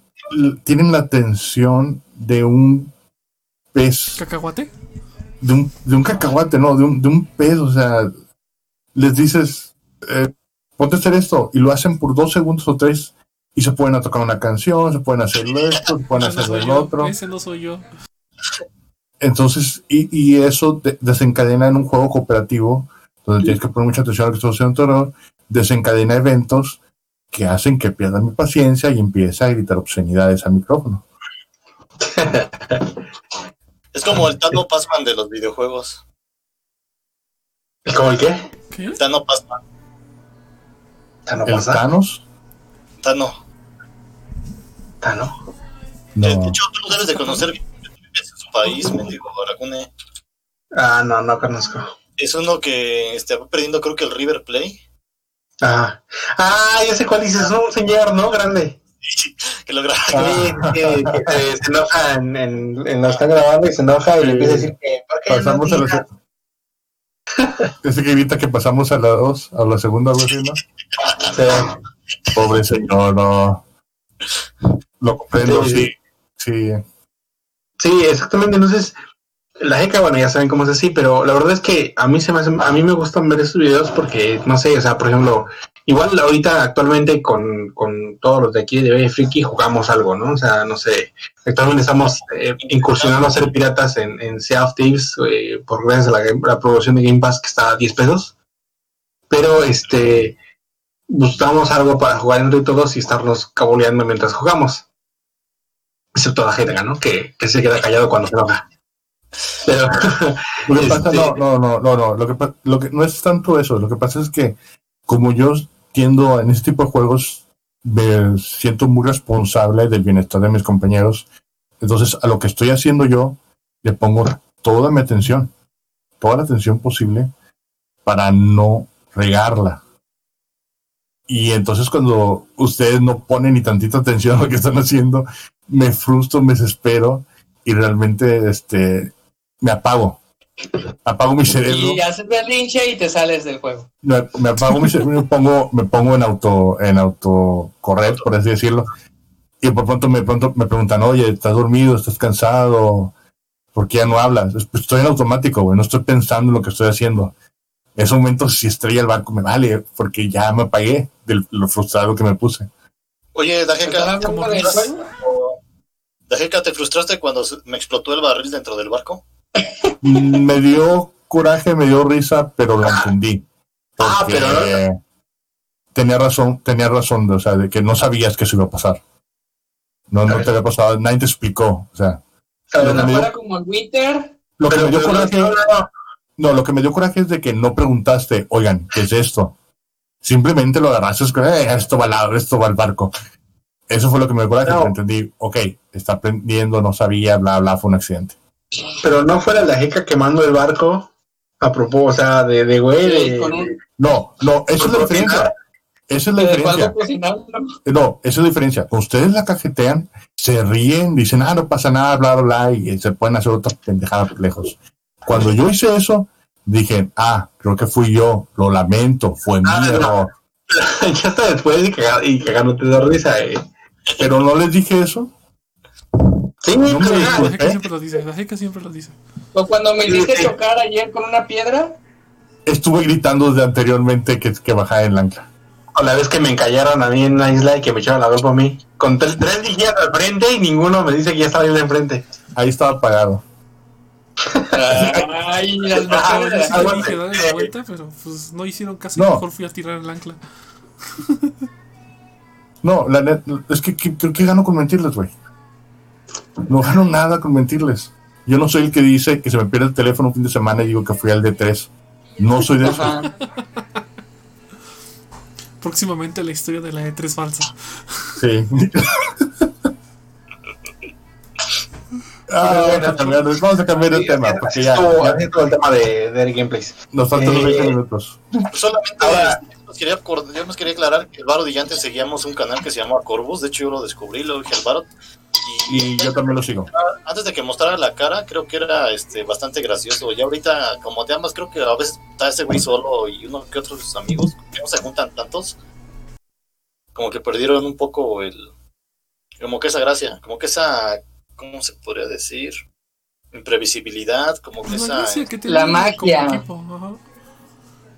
tienen la atención de un pez, ¿Cacahuate? de un, de un cacahuate, no, de un, de un pez. O sea, les dices, eh, ponte a hacer esto y lo hacen por dos segundos o tres y se pueden a tocar una canción, se pueden hacer esto, se pueden no hacer soy el otro. Ese no soy yo. Entonces, y, y eso de- desencadena en un juego cooperativo, donde tienes que poner mucha atención a lo que está haciendo otro, desencadena eventos que hacen que pierda mi paciencia y empiece a gritar obscenidades al micrófono. Es como el Tano Passman de los videojuegos. ¿Cómo el qué? ¿Qué? El Tano Passman. ¿Tano El pasa? Thanos, Tano. ¿Tano? no. Eh, De hecho, tú lo debes de conocer bien. País, mendigo Aragune. Ah, no, no conozco. Es uno que este, va perdiendo, creo que el River Play. Ah, ah, ya sé cuál dices, es un señor, ¿no? Grande. Que lo graba. Sí, que, que se, se enoja en, en, en lo están grabando y se enoja y le empieza a decir que ¿por qué no Pasamos a digas? la Ese que evita que pasamos a la dos, a la segunda vez, ¿no? Sí. Pobre señor, no. Lo comprendo, sí. Sí. Sí, exactamente. Entonces, la jeca, bueno, ya saben cómo es así, pero la verdad es que a mí se me hace, a mí me gustan ver estos videos porque, no sé, o sea, por ejemplo, igual ahorita actualmente con, con todos los de aquí de Bebe Friki jugamos algo, ¿no? O sea, no sé, actualmente estamos eh, incursionando a ser piratas en, en Sea of Thieves eh, por gracias a la, la promoción de Game Pass que está a 10 pesos. Pero este buscamos algo para jugar entre todos y estarnos caboleando mientras jugamos. Excepto la Jeca, ¿no? Que, que se queda callado cuando se enoja. Pero Lo que pasa, Este- no, no, no, no, no. Lo que, lo que no es tanto eso. Lo que pasa es que, como yo tiendo en este tipo de juegos, me siento muy responsable del bienestar de mis compañeros. Entonces, a lo que estoy haciendo yo, le pongo toda mi atención, toda la atención posible para no regarla. Y entonces, cuando ustedes no ponen ni tantita atención a lo que están haciendo, me frustro, me desespero y realmente este, me apago. Apago mi cerebro, Y haces berrinche y te sales del juego. me, me apago mi cerebro y me pongo, me pongo en auto, en auto correr, por así decirlo. Y por pronto me, pronto me preguntan, oye, ¿estás dormido? ¿Estás cansado? ¿Por qué ya no hablas? Pues estoy en automático, güey, no estoy pensando en lo que estoy haciendo. En ese momento, si estrella el barco, me vale, porque ya me apagué de lo frustrado que me puse. Oye, ¿Están Dajeka, hablando como del risas. juego? Dajeka, ¿te frustraste cuando me explotó el barril dentro del barco? Mm, me dio coraje, me dio risa, pero lo entendí. Ah, Porque pero- tenía razón, tenía razón, o sea, de que no sabías que eso iba a pasar. No, no te había pasado, nadie te explicó. O sea, Pero Lo que no me fuera dio- como el Winter. lo que me dio coraje, no, lo que me dio coraje es de que no preguntaste, oigan, ¿qué es esto? Simplemente lo agarraste, es que, "Eh, esto va al lado, esto va al barco. Eso fue lo que me coraje, No. pero entendí, ok, está aprendiendo, no sabía, bla, bla, fue un accidente. Pero no fuera la jeca quemando el barco a propósito, o sea, de, de güey. Sí, de- con un- No, no, esa es la diferencia. Esa es la de diferencia. No, esa es la diferencia. Ustedes la cajetean, se ríen, dicen, ah, no pasa nada, bla, bla, bla, y se pueden hacer otra pendejada por lejos. Cuando yo hice eso, dije, ah, creo que fui yo, lo lamento, fue mi Ah, no. error. ya está después y, caga- y cagándote de risa. Eh. Pero no les dije eso. Sí, No me La jeca siempre lo dice, la jeca siempre lo dice. O cuando me hiciste chocar ayer con una piedra. Estuve gritando desde anteriormente que, que bajara en ancla. o la vez que me encallaron a mí en una isla y que me echaron la culpa a mí. Con tres, tres vigías al frente y ninguno me dice que ya estaba ahí de enfrente. Ahí estaba apagado. Ay, las Ah, sí la dije, dale la vuelta, pero pues no hicieron caso y No. mejor fui a tirar el ancla. No, la net, es que que- creo que gano con mentirles, güey. No gano nada con mentirles. Yo no soy el que dice que se me pierde el teléfono un fin de semana y digo que fui al D3. No soy de eso. Próximamente la historia de la E3 falsa. Sí. Ah, vamos, a cambiar, de- vamos a cambiar de tema, porque ya, estuvo- ya el tema de, de Eric Gameplays. nos faltan Eh, 20 minutos. Solamente Ahora- nos quería, yo nos quería aclarar que el Baro y antes seguíamos un canal que se llama Corvus. De hecho, yo lo descubrí, lo dije al Baro. Y, Y yo también lo sigo. antes de que mostrara la cara, creo que era este bastante gracioso. Y ahorita, como te amas, creo que a veces está ese güey solo y uno que otros de sus amigos, que no se juntan tantos, como que perdieron un poco el. Como que esa gracia, como que esa. ¿Cómo se podría decir? Imprevisibilidad, como que La esa. gracia que La magia. como equipo, ajá.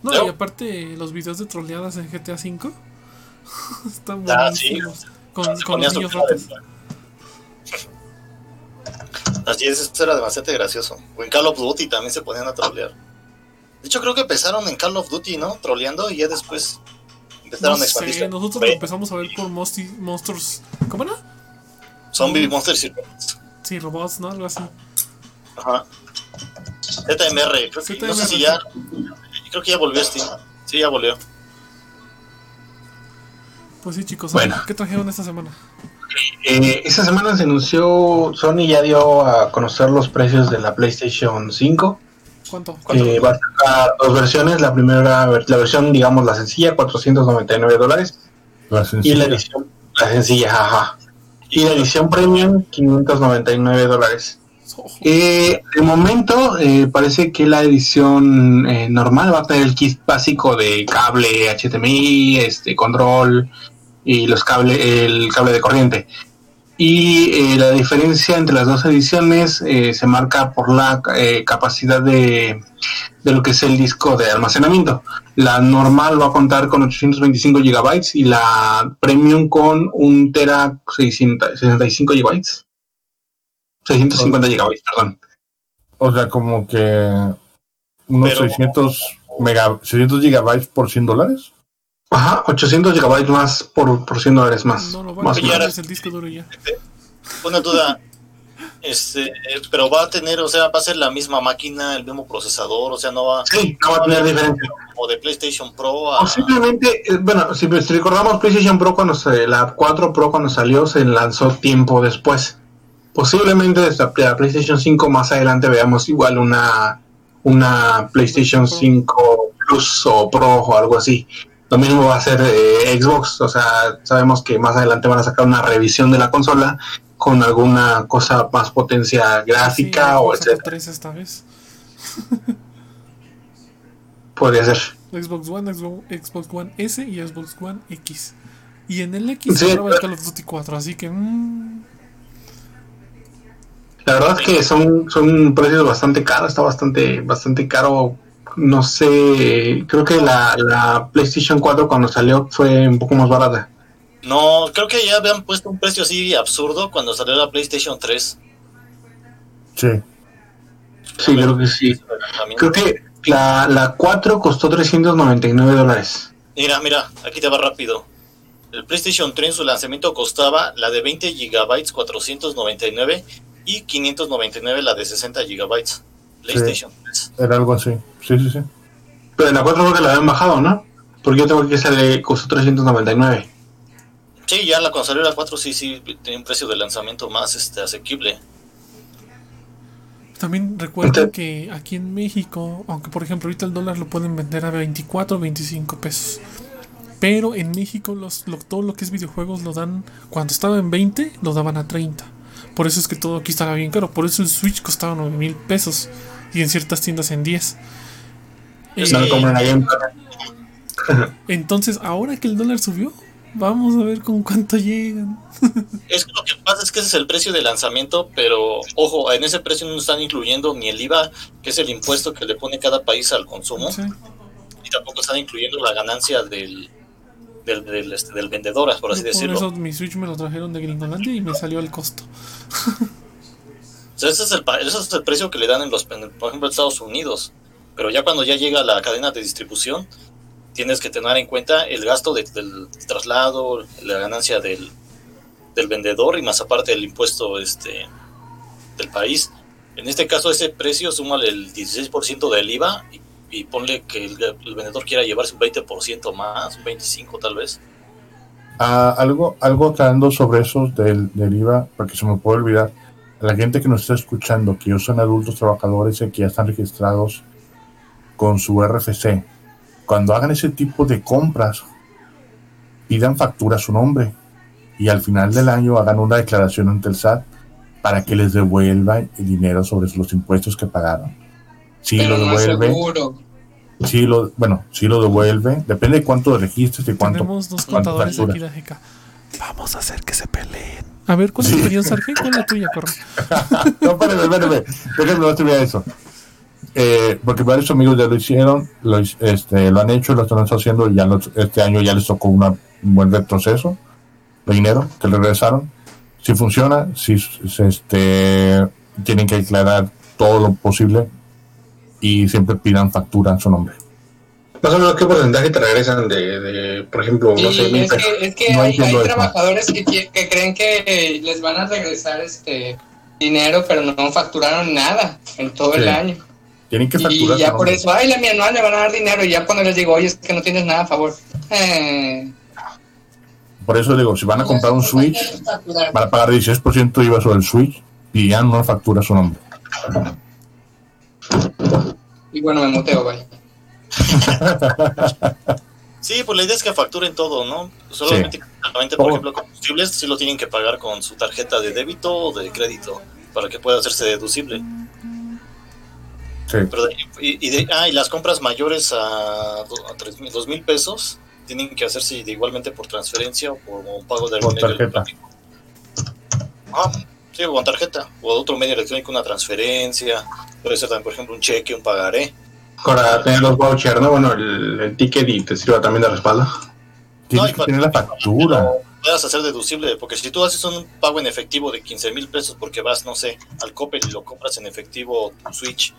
No, ¿No? y aparte los videos de troleadas en GTA V están Ah, sí. buenísimos. Con, con los niños. Así es, eso era demasiado gracioso. O en Call of Duty también se ponían a trolear. De hecho, creo que empezaron en Call of Duty, ¿no? Troleando y ya después empezaron No a expandirse. nosotros lo empezamos a ver por Monsters. ¿Cómo era? Zombie Monsters y Robots. Sí, robots, ¿no? Algo así. Ajá. ZMR, creo que, no sé si ya. Creo que ya volvió Steam. Sí, ya volvió. Pues sí, chicos. Bueno. ¿Qué trajeron esta semana? Eh, esta semana se anunció, Sony ya dio a conocer los precios de la PlayStation 5. ¿Cuánto? Eh, va a sacar dos versiones. La primera, la versión, digamos, la sencilla, 499 dólares. La Y sencilla. la edición, la sencilla, ajá. Y la edición premium, 599 dólares. Eh, de momento, eh, parece que la edición eh, normal va a tener el kit básico de cable HDMI, este control y los cables, el cable de corriente. Y eh, la diferencia entre las dos ediciones eh, se marca por la eh, capacidad de, de lo que es el disco de almacenamiento. La normal va a contar con 825 gigabytes y la premium con un tera 600 65 gigabytes. 650 gigabytes, perdón. O sea, como que unos Pero- 600, mega, 600 gigabytes por 100 dólares. Ajá, 800 gigabytes más por, por 100 dólares más. No, no, más es el disco duro ya. Una duda. Este, pero va a tener, o sea, va a ser la misma máquina, el mismo procesador, o sea, no va Sí, no va a tener diferencia. como de PlayStation Pro a. Posiblemente, eh, bueno, si si recordamos PlayStation Pro cuando se, la 4 Pro cuando salió se lanzó tiempo después. Posiblemente desde la PlayStation 5 más adelante veamos igual una una PlayStation 5 Plus o Pro o algo así. Lo mismo va a ser eh, Xbox, o sea, sabemos que más adelante van a sacar una revisión de la consola con alguna cosa más potencia gráfica Sí, o etcétera. tres esta vez. Podría ser. Xbox One, Xbox, One S y Xbox One X. Y en el X Sí, estaba el pero- Call of Duty 4, así que. mm, La verdad es que son, son precios bastante caros, está bastante, bastante caro. No sé, creo que la, la PlayStation 4 cuando salió fue un poco más barata. No, creo que ya habían puesto un precio así absurdo cuando salió la PlayStation 3. Sí. Sí, creo que sí. Creo que la, la 4 costó 399 dólares. Mira, mira, aquí te va rápido. El PlayStation 3 en su lanzamiento costaba la de 20 GB 499 y 599 la de 60 GB. PlayStation 3. Era algo así. Sí, sí, sí. Pero en la 4 creo que la habían bajado, ¿no? Porque yo tengo que esa le costó 399. Sí, ya la consola la 4 sí, sí, tenía un precio de lanzamiento más este, asequible. También Entonces- que aquí en México, aunque por ejemplo ahorita el dólar lo pueden vender a 24 o 25 pesos. Pero en México los, lo- todo lo que es videojuegos lo dan, cuando estaba en 20, lo daban a 30. Por eso es que todo aquí estaba bien caro. Por eso el Switch costaba 9 mil pesos. Y en ciertas tiendas en 10. Es Eh, No lo compran ahí en entonces, ahora que el dólar subió, vamos a ver con cuánto llegan. Es que lo que pasa es que ese es el precio de lanzamiento, pero ojo, en ese precio no están incluyendo ni el IVA, que es el impuesto que le pone cada país al consumo, Sí. y tampoco están incluyendo la ganancia del, del, del, este, del vendedor, por así Por decirlo. eso mi Switch me lo trajeron de Gringolandia y me salió el costo. O sea, ese, es el, ese es el precio que le dan en los, por ejemplo, en Estados Unidos. Pero ya cuando ya llega la cadena de distribución, tienes que tener en cuenta el gasto de- del traslado, la ganancia del, del vendedor y más aparte el impuesto este del país. En este caso, ese precio súmale el 16% del IVA y y ponle que el, vendedor quiera llevarse un 20% más, un 25 tal vez. Ah, algo, algo aclarando sobre eso del, del IVA, porque se me puede olvidar. La gente que nos está escuchando, que ellos son adultos trabajadores y que ya están registrados con su RFC, cuando hagan ese tipo de compras, pidan factura a su nombre y al final del año hagan una declaración ante el SAT para que les devuelva el dinero sobre los impuestos que pagaron. Si Pero lo devuelve, si lo, bueno, si lo devuelve, depende de cuánto registres y cuánto. Tenemos dos cuánto contadores factura. aquí GK. Vamos a hacer que se peleen. A ver, ¿cuál es tu opinión, Sarge? ¿Cuál es la tuya, corre? no, espérame, espérame. Déjame no terminar eso. Eh, porque varios amigos ya lo hicieron, lo, este, lo han hecho, lo están haciendo y ya lo- este año ya les tocó una- un buen retroceso de dinero que le regresaron. Si funciona, si este, tienen que declarar todo lo posible y siempre pidan factura en su nombre. Más o menos, ¿qué porcentaje te regresan de, de, por ejemplo, no sé, mil es que, es que No hay, entiendo hay trabajadores que, que creen que les van a regresar este dinero, pero no facturaron nada en todo el Sí. año. Tienen que Y facturar. ya su por eso, ay, la mi anual me van a dar dinero. Y ya cuando les digo, oye, es que no tienes nada a favor. Eh, Por eso digo, si van a comprar un Switch, van a pagar 16% IVA sobre el Switch y ya no factura su nombre. Y bueno, me muteo, bye. Sí, pues la idea es que facturen todo, ¿no? Solamente, solamente, Todo. por ejemplo, combustibles sí lo tienen que pagar con su tarjeta de débito o de crédito para que pueda hacerse deducible. Sí. Pero de- y, y de- ah, y las compras mayores a, a tres mil, dos mil pesos tienen que hacerse de- igualmente por transferencia o por un pago de Por medio tarjeta. electrónico. Ah, sí, o con tarjeta. O otro medio electrónico, una transferencia. Puede ser también, por ejemplo, un cheque, un pagaré. Para tener los vouchers, ¿no? Bueno, el, el ticket y te sirva también de respaldo. Tienes que para- tener la factura. puedas hacer deducible, porque si tú haces un pago en efectivo de 15 mil pesos porque vas, no sé, al Coppel y lo compras en efectivo tu Switch,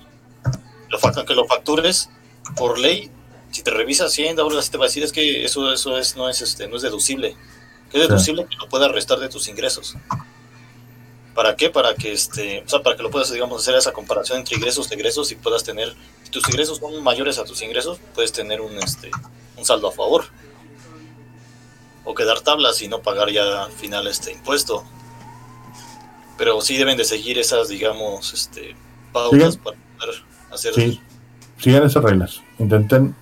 lo que lo factures, por ley, si te revisa Hacienda, ahora sí te va a decir es que eso, eso es, no es este, no es deducible. Que es deducible que lo puedas restar de tus ingresos. ¿Para qué? Para que este, o sea, para que lo puedas, digamos, hacer esa comparación entre ingresos, egresos y puedas tener, si tus ingresos son mayores a tus ingresos, puedes tener un este un saldo a favor o quedar tablas y no pagar ya al final este impuesto. Pero sí deben de seguir esas, digamos, este pautas para poder hacer Sí, sigan esas reglas. Intenten,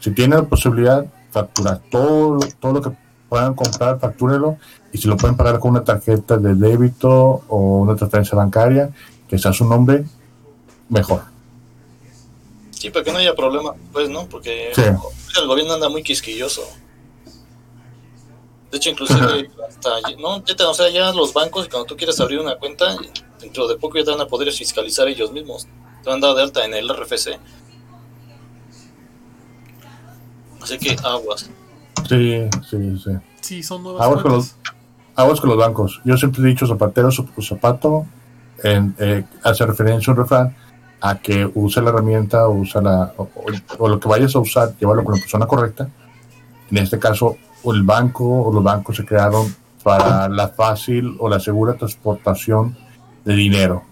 si tienen la posibilidad, facturar todo, todo lo que puedan comprar, factúrelo. Y si lo pueden pagar con una tarjeta de débito o una transferencia bancaria, que sea su nombre, mejor. Sí, para que no haya problema, pues, ¿no? Porque Sí. el gobierno anda muy quisquilloso. De hecho, inclusive, hasta, no, ya te- los bancos, cuando tú quieres abrir una cuenta, dentro de poco ya te van a poder fiscalizar ellos mismos. Te van a dar de alta en el RFC. Así que aguas. Sí, sí, sí. Sí, son nuevas Aguas con, los, aguas con los bancos. Yo siempre he dicho zapatero su, zapato, en, eh, hace referencia a un refrán a que use la herramienta o, usa la, o, o- o lo que vayas a usar, llevarlo con la persona correcta. En este caso, o el banco o los bancos se crearon para la fácil o la segura transportación de dinero.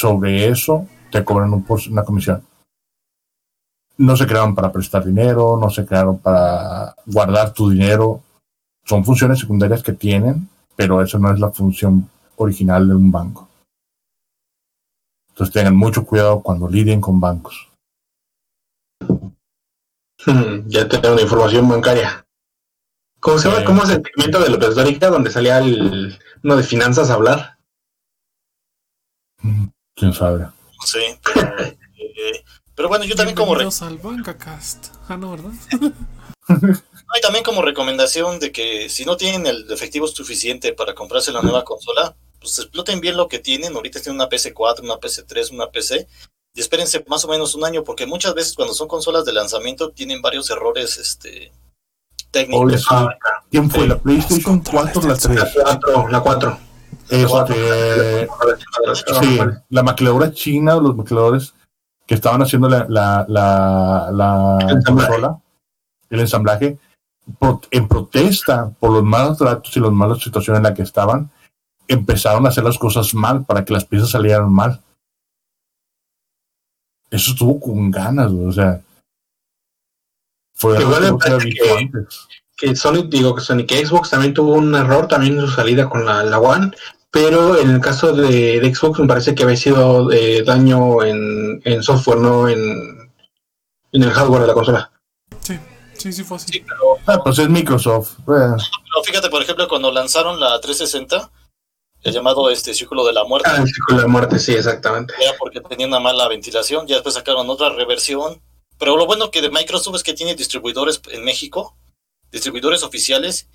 Sobre eso te cobran un una comisión. No se crearon para prestar dinero, no se crearon para guardar tu dinero. Son funciones secundarias que tienen, pero eso no es la función original de un banco. Entonces tengan mucho cuidado cuando lidien con bancos. Ya tengo una información bancaria. ¿Cómo se llama? Eh. ¿Cómo es el segmento de López Dóriga donde salía el, uno de finanzas a hablar? ¿Quién sabe? Sé, pero, eh, pero bueno, yo también como al Bancacast. Ah, no, ¿verdad? No, y también como recomendación de que si no tienen el efectivo suficiente para comprarse la nueva consola, pues exploten bien lo que tienen. Ahorita tienen una PC4, una PC3, una PC. Y espérense más o menos un año, porque muchas veces cuando son consolas de lanzamiento tienen varios errores este, técnicos. Sí. ¿Quién fue? ¿La PlayStation 4 o la 3? La 4, la 4. Este, sí, la maquiladora china o los maquiladores que estaban haciendo la, la, la, la El ensamblaje. consola, el ensamblaje, pro- en protesta por los malos tratos y las malas situaciones en la que estaban, empezaron a hacer las cosas mal para que las piezas salieran mal. eso estuvo con ganas, o sea. Fue Que algo bueno, que que- antes. que Sony, digo que Sony, que Xbox también tuvo un error también en su salida con la, la One, pero en el caso de, de Xbox me parece que había sido eh, daño en, en software, no en, en el hardware de la consola. Sí, sí, sí fue así. Sí, pero, Ah, pues es Microsoft. Bueno, pero fíjate, por ejemplo, cuando lanzaron la 360, el llamado este Círculo de la Muerte, Ah, el ciclo de la muerte, sí, exactamente. era porque tenía una mala ventilación, ya después sacaron otra reversión. Pero lo bueno que de Microsoft es que tiene distribuidores en México, distribuidores oficiales.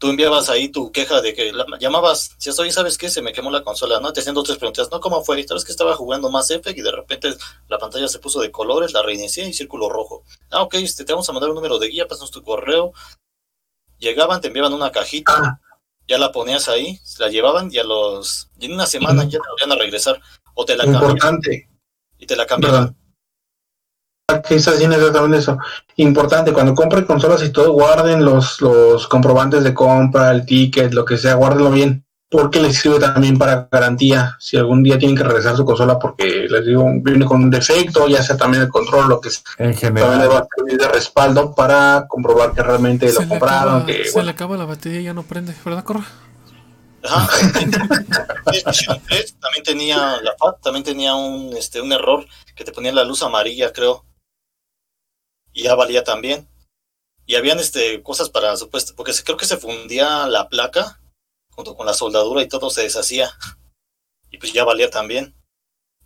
Tú enviabas ahí tu queja de que la, llamabas, si oye, ¿sabes qué? Se me quemó la consola, ¿no? Te hacían dos tres preguntas, ¿no? ¿Cómo fue? Y sabes que estaba jugando más Effect y de repente la pantalla se puso de colores, la reinicié y círculo rojo. Ah, ok, este, te vamos a mandar un número de guía, pasamos tu correo. Llegaban, te enviaban una cajita, Ah, ya la ponías ahí, la llevaban y a los. Y en una semana ya te volvían a regresar. O te la cambiaban importante. y te la cambiaban. ¿Qué está haciendo exactamente eso? Importante, cuando compren consolas y todo, guarden los, los comprobantes de compra, el ticket, lo que sea, guárdenlo bien, porque les sirve también para garantía. Si algún día tienen que regresar su consola porque les digo, viene con un defecto, ya sea también el control, lo que sea, en también les general, va a servir de respaldo para comprobar que realmente Se lo compraron, acaba, que se bueno, le acaba la batería y ya no prende, ¿verdad, Corra? Ajá. PlayStation 3 también tenía la FAT, también tenía un este un error que te ponía la luz amarilla, creo. Y ya valía también. Y habían este cosas para supuesto, porque se- creo que se fundía la placa junto con la soldadura y todo se deshacía. Y pues ya valía también.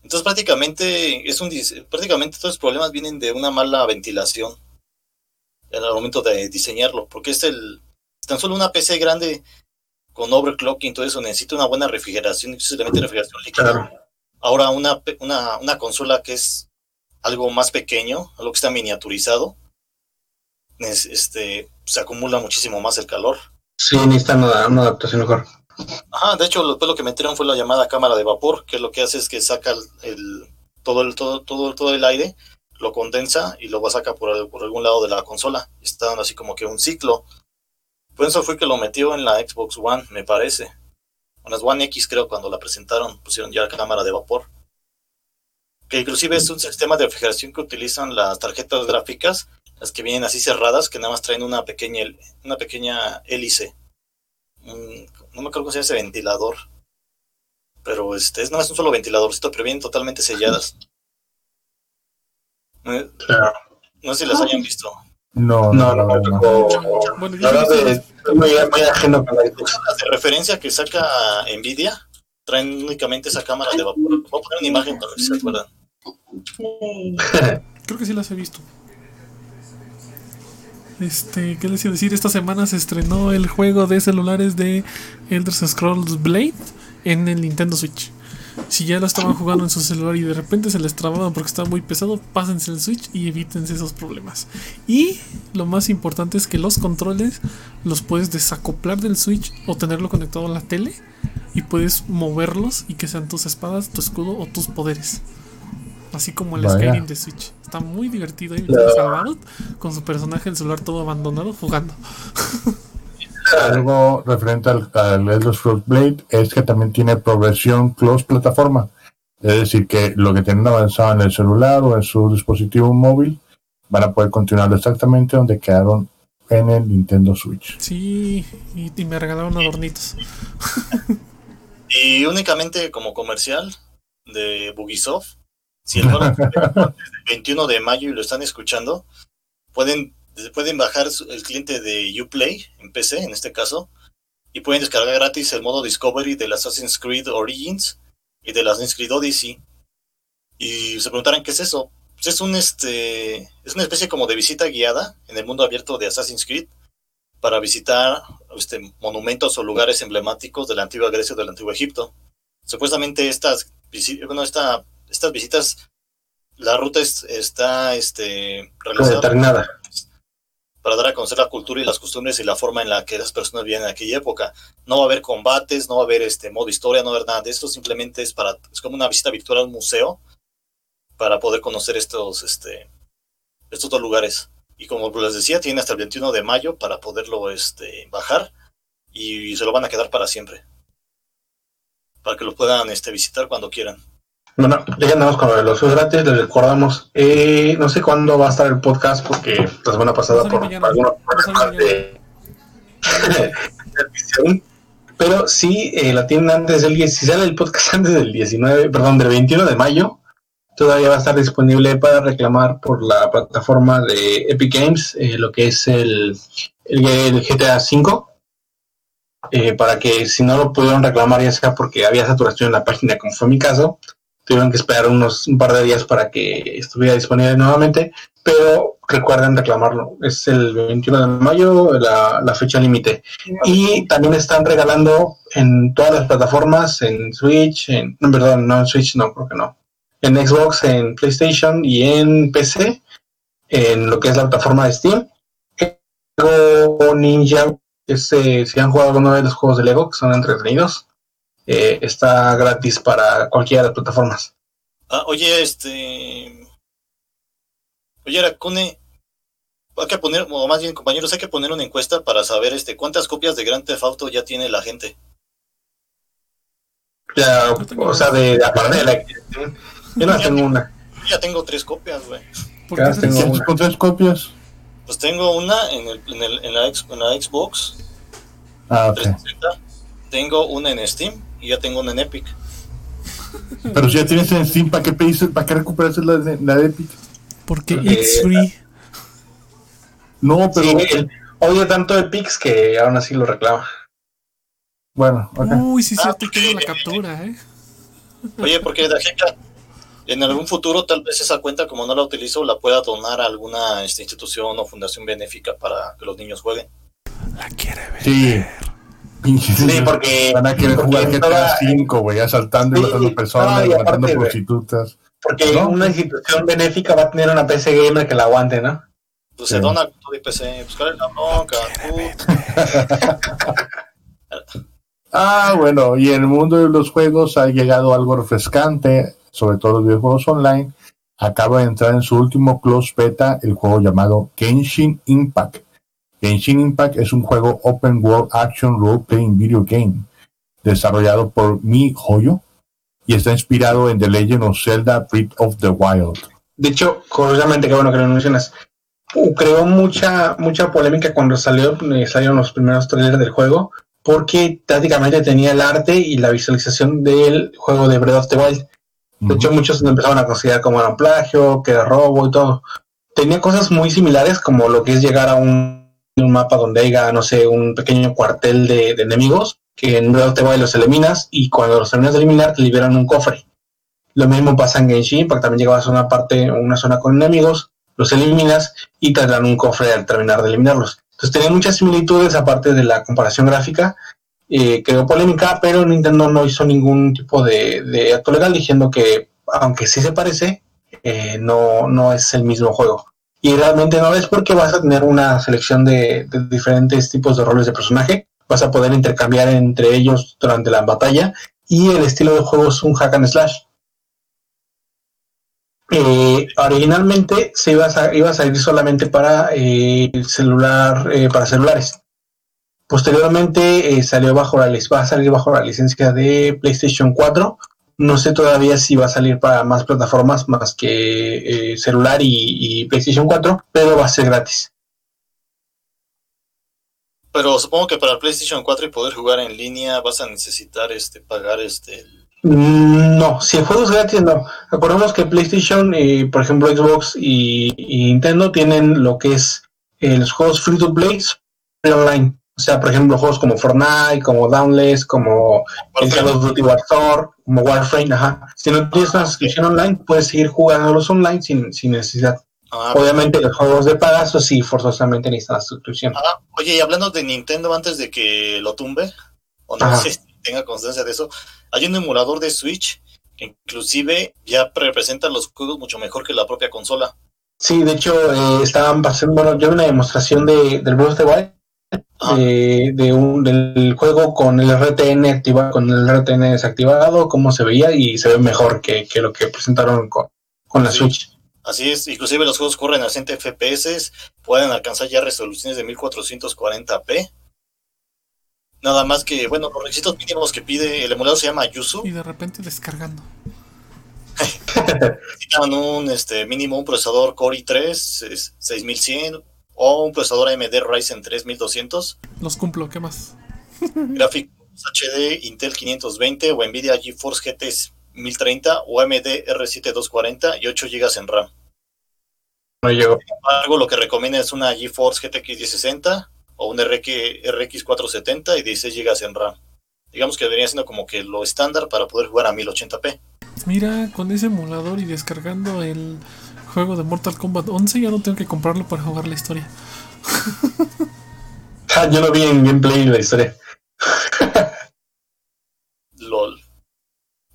Entonces prácticamente es un prácticamente todos los problemas vienen de una mala ventilación al momento de diseñarlo, porque es el tan solo una PC grande con overclocking, todo eso necesita una buena refrigeración, mete refrigeración líquida. claro. Ahora una, una, una consola que es algo más pequeño, algo que está miniaturizado, es- este, se acumula muchísimo más el calor. Sí, necesitan una, una adaptación mejor. Ajá, de hecho, después lo que metieron fue la llamada cámara de vapor, que lo que hace es que saca el, el- todo, el, todo, todo, todo el aire, lo condensa y luego saca por, el- por algún lado de la consola. Está dando así como que un ciclo. Por eso fue que lo metió en la Xbox One, me parece. En las One X creo cuando la presentaron pusieron ya cámara de vapor. Que inclusive es un sistema de refrigeración que utilizan las tarjetas gráficas, las que vienen así cerradas, que nada más traen una pequeña, una pequeña hélice. Un- no me acuerdo cómo se llama ese ventilador. Pero este es nada más un solo ventiladorcito, pero vienen totalmente selladas. No, no sé si las hayan visto. no, No, no, no, no, no. Bueno, yo La verdad, estoy muy, ajeno la de referencia que saca Nvidia traen únicamente esa cámara de vapor. Voy a poner una imagen para ver si se acuerdan. Creo que sí las he visto. Este, ¿qué les iba a decir? Esta semana se estrenó el juego de celulares de Elder Scrolls Blade en el Nintendo Switch. Si ya lo estaban jugando en su celular y de repente se les trababan porque estaba muy pesado, pásense el Switch y evítense esos problemas. Y lo más importante es que los controles los puedes desacoplar del Switch o tenerlo conectado a la tele y puedes moverlos y que sean tus espadas, tu escudo o tus poderes. Así como el Vaya. Skyrim de Switch. Está muy divertido ahí con su personaje del celular todo abandonado jugando. Algo referente al, al Elder Scrolls Blade es que también tiene progresión cross plataforma. Es decir, que lo que tienen avanzado en el celular o en su dispositivo móvil van a poder continuar exactamente donde quedaron en el Nintendo Switch. Sí, y, y me regalaron adornitos. Y únicamente como comercial de Bugisoft, si el juego desde el 21 de mayo y lo están escuchando, pueden, pueden bajar el cliente de Uplay en PC, en este caso, y pueden descargar gratis el modo Discovery del Assassin's Creed Origins y del Assassin's Creed Odyssey. Y se preguntarán qué es eso. Pues es un este es una especie como de visita guiada en el mundo abierto de Assassin's Creed para visitar este, monumentos o lugares emblemáticos de la antigua Grecia o del antiguo Egipto. Supuestamente estas, bueno, esta, estas visitas, la ruta es- está este, Determinada. Para dar a conocer la cultura y las costumbres y la forma en la que las personas vivían en aquella época. No va a haber combates, no va a haber este modo historia, no va a haber nada de esto, simplemente es para es como una visita virtual a un museo para poder conocer estos este estos dos lugares. Y como les decía, tienen hasta el 21 de mayo para poderlo este bajar y se lo van a quedar para siempre. Para que lo puedan este visitar cuando quieran. Bueno, ya andamos con lo de los gratis, les recordamos, eh, no sé cuándo va a estar el podcast porque la semana pasada por mañana. algunos problemas de transmisión, pero sí eh, la tienen antes del 10, si sale el podcast antes del 19, perdón, del 21 de mayo, todavía va a estar disponible para reclamar por la plataforma de Epic Games eh, lo que es el, el, el GTA V. eh, para que si no lo pudieron reclamar, ya sea porque había saturación en la página, como fue mi caso, tuvieron que esperar unos un par de días para que estuviera disponible nuevamente, pero recuerden reclamarlo. Es el 21 de mayo la, la fecha límite. Y también están regalando en todas las plataformas, en Switch, en, no, perdón, no en Switch, no, creo que no. En Xbox, en PlayStation y en PC, en lo que es la plataforma de Steam. Lego Ninja, ese, si han jugado alguno de los juegos de Lego, que son entretenidos, eh, está gratis para cualquiera de las plataformas. Ah, oye, este. Oye, Aracune, hay que poner, o más bien, compañeros, hay que poner una encuesta para saber este cuántas copias de Grand Theft Auto ya tiene la gente. Ya, o sea, de, aparte de la yo no tengo una. Yo ya tengo tres copias, güey. ¿Por qué tengo tres? una. con tres copias. Pues tengo una en, el, en, el, en, la, ex- en la Xbox Ah, ok. 360, tengo una en Steam y ya tengo una en Epic. Pero si ya tienes en Steam, ¿para qué pediste, para qué recuperaste la de, la de Epic? Porque Eh, it's free. No, pero Sí, él odia tanto el Pix que aún así lo reclama. bueno, ok. Uy, sí, Ah, cierto, porque- tengo la captura, ¿eh? Oye, porque de Ajeca, en algún futuro tal vez esa cuenta, como no la utilizo, la pueda donar a alguna este, institución o fundación benéfica para que los niños jueguen. La quiere ver. Sí. Pinches Sí, porque, van a querer jugar GTA toda- 5, güey, asaltando y matando personas, no, y matando aparte, güey. prostitutas. porque ¿No? una institución benéfica va a tener una PC gamer que la aguante, ¿no? Pues Sí. se dona con todo IPC, pues cuál es la bronca, Tú- Ah, bueno, y en el mundo de los juegos ha llegado algo refrescante, sobre todo los videojuegos online. Acaba de entrar en su último close beta el juego llamado Genshin Impact. Genshin Impact es un juego open world action role playing video game desarrollado por Mi Hoyo y está inspirado en The Legend of Zelda Breath of the Wild. De hecho, curiosamente, qué bueno que lo mencionas. Uh, creó mucha mucha polémica cuando salió eh, salieron los primeros trailers del juego, porque prácticamente tenía el arte y la visualización del juego de Breath of the Wild. De hecho, muchos lo empezaron a considerar como era un plagio, que era robo y todo. Tenía cosas muy similares, como lo que es llegar a un, un mapa donde haya, no sé, un pequeño cuartel de, enemigos, que en Breath of the Wild los eliminas y cuando los terminas de eliminar te liberan un cofre. Lo mismo pasa en Genshin, porque también llegabas a una parte, una zona con enemigos, los eliminas y te dan un cofre al terminar de eliminarlos. Entonces tenía muchas similitudes aparte de la comparación gráfica. Eh, creó polémica, pero Nintendo no hizo ningún tipo de, de acto legal diciendo que, aunque sí se parece, eh, no, no es el mismo juego. Y realmente no es porque vas a tener una selección de, diferentes tipos de roles de personaje, vas a poder intercambiar entre ellos durante la batalla y el estilo de juego es un hack and slash. Eh, originalmente se iba a, salir solamente para eh, el celular, eh, para celulares. Posteriormente eh, salió bajo la va a salir bajo la licencia de PlayStation 4. No sé todavía si va a salir para más plataformas más que eh, celular y, y PlayStation 4, pero va a ser gratis. Pero supongo que para PlayStation 4 y poder jugar en línea vas a necesitar este pagar este Mm, No, si el juego es gratis, no. Acordemos que PlayStation, eh, por ejemplo, Xbox y, y Nintendo tienen lo que es eh, los juegos free to play online. O sea, por ejemplo, juegos como Fortnite, como Downless, como el Call of Duty Warzone, como Warframe, ajá. Si no tienes una suscripción online, puedes seguir jugándolos online sin, sin necesidad. Ah, Obviamente los juegos de paga, eso sí, forzosamente necesitan la suscripción. ah, oye, y hablando de Nintendo antes de que lo tumbe, o no sé si tenga constancia de eso, hay un emulador de Switch que inclusive ya representa los juegos mucho mejor que la propia consola. Sí, de hecho, eh, estaban pasando, bueno, yo vi una demostración de, del Breath of the Wild, Ajá. de, un, del juego con el RTN activado, con el RTN desactivado, cómo se veía y se ve mejor que, que lo que presentaron con, con la Sí. Switch. Así es, inclusive los juegos corren a 60 FPS, pueden alcanzar ya resoluciones de 1440p. Nada más que, bueno, los requisitos mínimos que pide el emulador se llama Yuzu. Y de repente descargando. Necesitan un este, mínimo un procesador Core i3 es 6100 o un procesador AMD Ryzen 3200, Los cumplo, ¿qué más? gráficos HD Intel 520 o Nvidia GeForce GT 1030 o AMD R7 240 y 8 GB en RAM. No llegó. Sin embargo, lo que recomienda es una GeForce GTX 1060 o un RX, RX 470 y 16 GB en RAM. Digamos que debería siendo como que lo estándar para poder jugar a 1080p. Mira, con ese emulador y descargando el juego de Mortal Kombat 11 ya no tengo que comprarlo para jugar la historia. Ah, yo lo vi en gameplay la historia. LOL.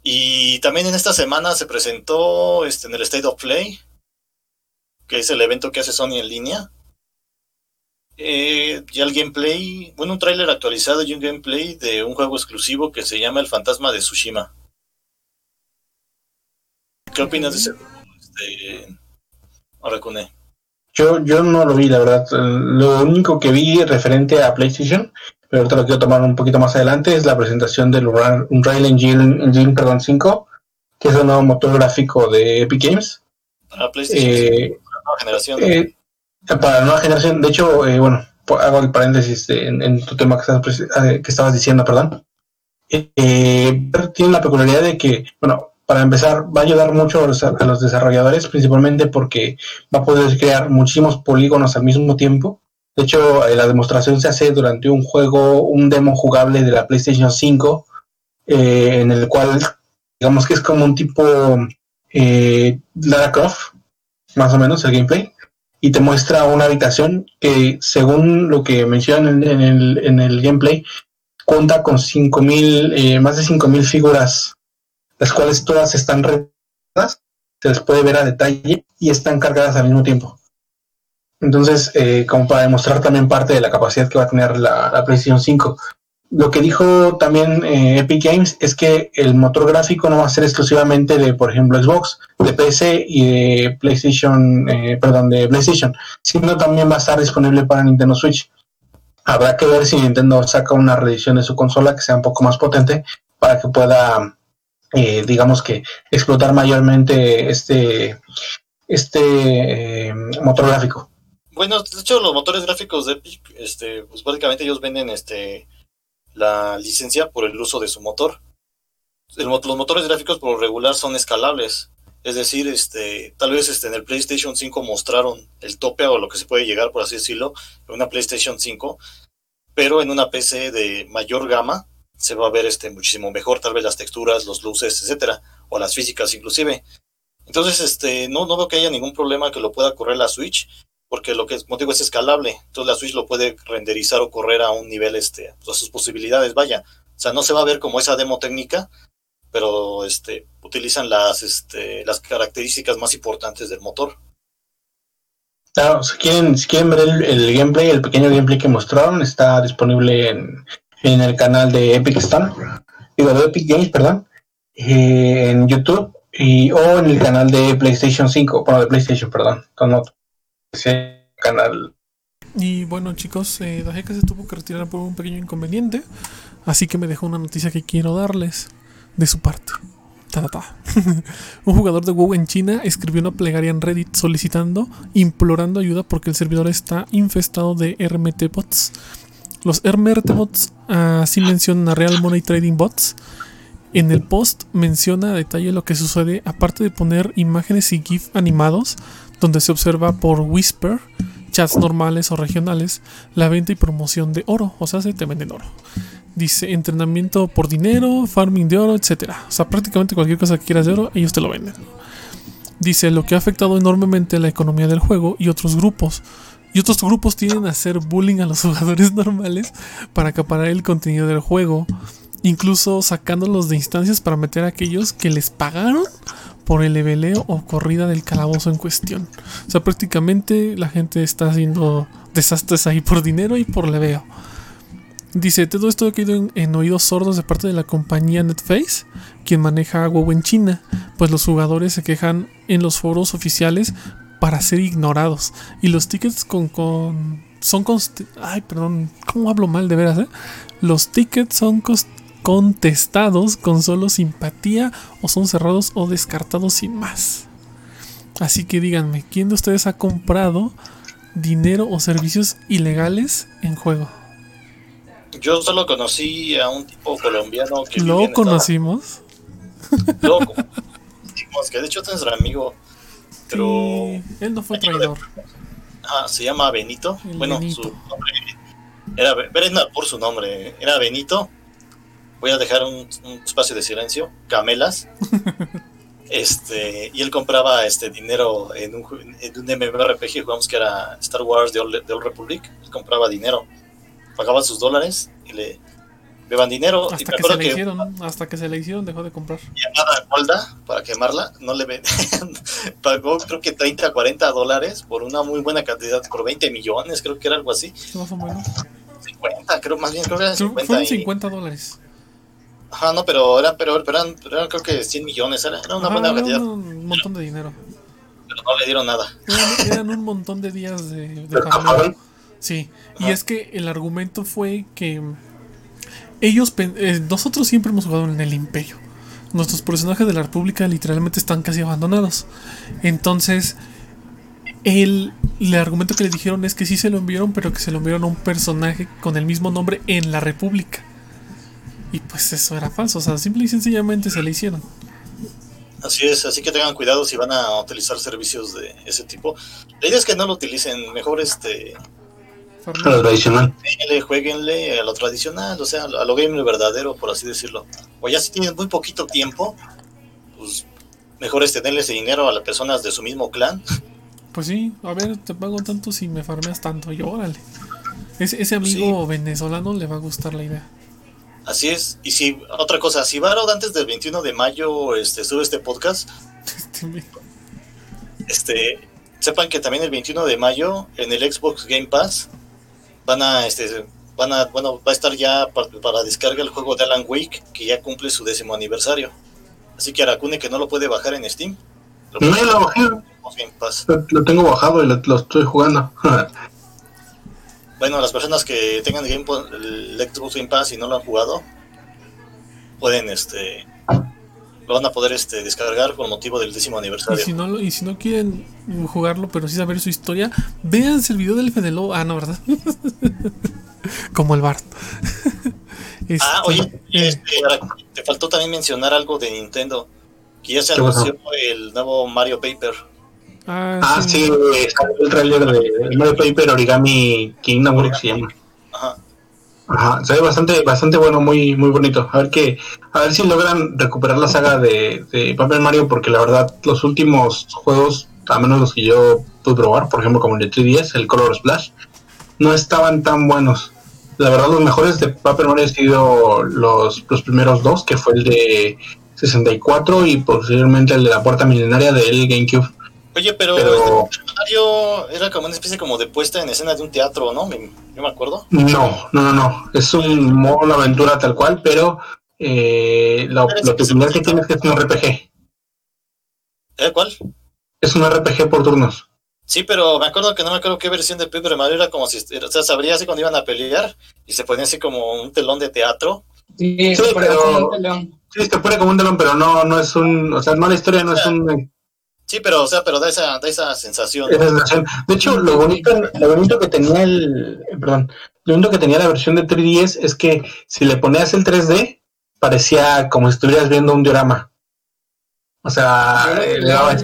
Y también en esta semana se presentó este, en el State of Play, que es el evento que hace Sony en línea. Eh, ya el gameplay, bueno, un tráiler actualizado y un gameplay de un juego exclusivo que se llama El Fantasma de Tsushima. ¿Qué opinas de ese juego? Este, Aracune? Yo, yo no lo vi, la verdad. Lo único que vi referente a PlayStation, pero ahorita lo quiero tomar un poquito más adelante, es la presentación del Unreal Engine, Engine perdón, 5, que es el nuevo motor gráfico de Epic Games. Para PlayStation Eh, la nueva generación. eh, para la nueva generación, de hecho, eh, bueno, hago el paréntesis en, en tu tema que, estás eh, que estabas diciendo, perdón. Tiene la peculiaridad de que, bueno, para empezar, va a ayudar mucho a los, desarrolladores, principalmente porque va a poder crear muchísimos polígonos al mismo tiempo. De hecho, eh, la demostración se hace durante un juego, un demo jugable de la PlayStation 5, eh, en el cual, digamos que es como un tipo eh, Lara Croft, más o menos el gameplay, y te muestra una habitación que, según lo que mencionan en, en el, en el gameplay, cuenta con 5000, eh, más de 5000 figuras, las cuales todas están retadas, se les puede ver a detalle y están cargadas al mismo tiempo. Entonces, eh, como para demostrar también parte de la capacidad que va a tener la, la PlayStation 5. Lo que dijo también eh, Epic Games es que el motor gráfico no va a ser exclusivamente de, por ejemplo, Xbox, de PC y de PlayStation, eh, perdón, de PlayStation, sino también va a estar disponible para Nintendo Switch. Habrá que ver si Nintendo saca una reedición de su consola que sea un poco más potente para que pueda, eh, digamos que, explotar mayormente este, este eh, motor gráfico. Bueno, de hecho, los motores gráficos de Epic, este, pues básicamente ellos venden este la licencia por el uso de su motor. El los motores gráficos por lo regular son escalables. Es decir, este, tal vez este, en el PlayStation 5 mostraron el tope o lo que se puede llegar, por así decirlo, en una PlayStation 5, pero en una PC de mayor gama se va a ver este, muchísimo mejor, tal vez las texturas, los luces, etcétera, o las físicas inclusive. Entonces, este, no, no veo que haya ningún problema que lo pueda correr la Switch porque lo que es, como digo, es escalable. Entonces la Switch lo puede renderizar o correr a un nivel, este, a sus posibilidades, vaya. O sea, no se va a ver como esa demo técnica, pero este, utilizan las, este, las características más importantes del motor. Claro, si quieren, si quieren ver el, el gameplay, el pequeño gameplay que mostraron, está disponible en, en el canal de Epic Epic Games, perdón, eh, en YouTube y, o en el canal de PlayStation 5, bueno, de PlayStation, perdón, otro canal. Y bueno, chicos, eh, Dajeka se tuvo que retirar por un pequeño inconveniente. Así que me dejó una noticia que quiero darles de su parte. Ta, ta, ta. un jugador de WoW en China escribió una plegaria en Reddit solicitando, implorando ayuda porque el servidor está infestado de RMT bots. Los RMT bots así mencionan a Real Money Trading Bots. En el post menciona a detalle lo que sucede, aparte de poner imágenes y GIF animados, donde se observa por Whisper, chats normales o regionales, la venta y promoción de oro, o sea, se te venden oro. Dice entrenamiento por dinero, farming de oro, etc. O sea, prácticamente cualquier cosa que quieras de oro, ellos te lo venden. Dice lo que ha afectado enormemente la economía del juego y otros grupos. Y otros grupos tienden a hacer bullying a los jugadores normales para acaparar el contenido del juego, incluso sacándolos de instancias para meter a aquellos que les pagaron por el leveleo o corrida del calabozo en cuestión. O sea, prácticamente la gente está haciendo desastres ahí por dinero y por leveo. Dice, todo esto ha caído en, en, oídos sordos de parte de la compañía NetFace, quien maneja WoW en China, pues los jugadores se quejan en los foros oficiales para ser ignorados. Y los tickets con... con son Ay, perdón, ¿cómo hablo mal de veras? Eh? Los tickets son contestados con solo simpatía o son cerrados o descartados sin más. Así que díganme, ¿quién de ustedes ha comprado dinero o servicios ilegales en juego? Yo solo conocí a un tipo colombiano que ¿Lo conocimos? Estados- Lo conocimos, que de hecho es nuestro amigo, pero Sí, él no fue traidor. ah, se llama Benito. El bueno, Benito. su nombre era Be- Brenda por su nombre, era Benito. Voy a dejar un, un espacio de silencio. Camelas. Este, y él compraba este dinero en un, en un MMORPG, jugamos que era Star Wars de Old, de Old Republic. Él compraba dinero, pagaba sus dólares y le daban dinero. Hasta que se le que hicieron, hasta que se le hicieron dejó de comprar. llamada Golda para quemarla, no le ven- pagó creo que 30 a 40 dólares por una muy buena cantidad, por 20 millones, creo que era algo así. Más o menos. 50, creo más bien, creo que eran Creo- 50. Fueron y- 50 dólares. Ajá, no, pero eran, pero, pero eran, pero eran creo que 100 millones, era, era una Ajá, buena era cantidad, un montón de dinero. pero no le dieron nada. Eran, eran un montón de días de, de. Sí, y es que el argumento fue que ellos, eh, nosotros siempre hemos jugado en el imperio. Nuestros personajes de la República literalmente están casi abandonados. Entonces, el, el argumento que le dijeron es que sí se lo enviaron, pero que se lo enviaron a un personaje con el mismo nombre en la República. Y pues eso era falso, o sea, simple y sencillamente se le hicieron. Así es, así que tengan cuidado si van a utilizar servicios de ese tipo. La idea es que no lo utilicen, mejor este, A lo tradicional. jueguenle, jueguenle a lo tradicional, o sea, a lo gamer verdadero, por así decirlo. O ya si tienen muy poquito tiempo, pues mejor es tenerle ese dinero a las personas de su mismo clan. Pues sí, a ver, te pago tanto si me farmeas tanto. Y órale. Ese, ese amigo venezolano le va a gustar la idea. Así es. Y si, otra cosa, si Varod antes del 21 de mayo este, sube este podcast, este, sepan que también el 21 de mayo en el Xbox Game Pass van a, este, van a, bueno, va a estar ya para, para descarga el juego de Alan Wake, que ya cumple su décimo aniversario. Así que Aracune que no lo puede bajar en Steam, lo No, lo bajé. Game tengo bajado y lo, lo estoy jugando. Bueno, las personas que tengan Game Pa- el Xbox Game Pass y no lo han jugado, pueden, este, lo van a poder este, descargar con motivo del décimo Y aniversario. si, no lo- y si no quieren jugarlo, pero sí saber su historia, véanse el video del Fede Lobo. Ah, no, ¿verdad? Como el Bart. Este, Ah, oye, eh, este, ahora, te faltó también mencionar algo de Nintendo. Que ya se anunció el nuevo Mario Paper. ah, ah, sí, eh, salió el trailer de Mario Paper Origami Kingdom, creo que se llama. Ajá. Ajá, se ve bastante, bastante bueno, muy, muy bonito. A ver que, a ver si logran recuperar la saga de, de Paper Mario, porque la verdad, los últimos juegos, a menos los que yo pude probar, por ejemplo, como el de 3DS, el Color Splash, no estaban tan buenos. La verdad, los mejores de Paper Mario han sido los, los primeros dos, que fue el de 64 y posiblemente el de la puerta milenaria del GameCube. Oye, pero, Pero Mario era como una especie como de puesta en escena de un teatro, ¿no? Me- yo me acuerdo. no, no, no, no. Es un modo de aventura tal cual, pero eh, lo, lo peculiar que tiene es que es un RPG. ¿Eh, ¿Cuál? Es un RPG por turnos. Sí, pero me acuerdo que no me acuerdo qué versión de Paper Mario era como si, o sea, sabría así cuando iban a pelear y se ponía así como un telón de teatro. Sí, pero-. Sí, se pone como un telón, pero no, no es un. O sea, no la historia no es un. Sí, pero, o sea, pero da esa, da esa sensación. esa sensación. De hecho, lo bonito, lo bonito que tenía el. eh, Perdón. Lo bonito que tenía la versión de 3DS es que si le ponías el 3D, parecía como si estuvieras viendo un diorama. O sea, eh, le- daba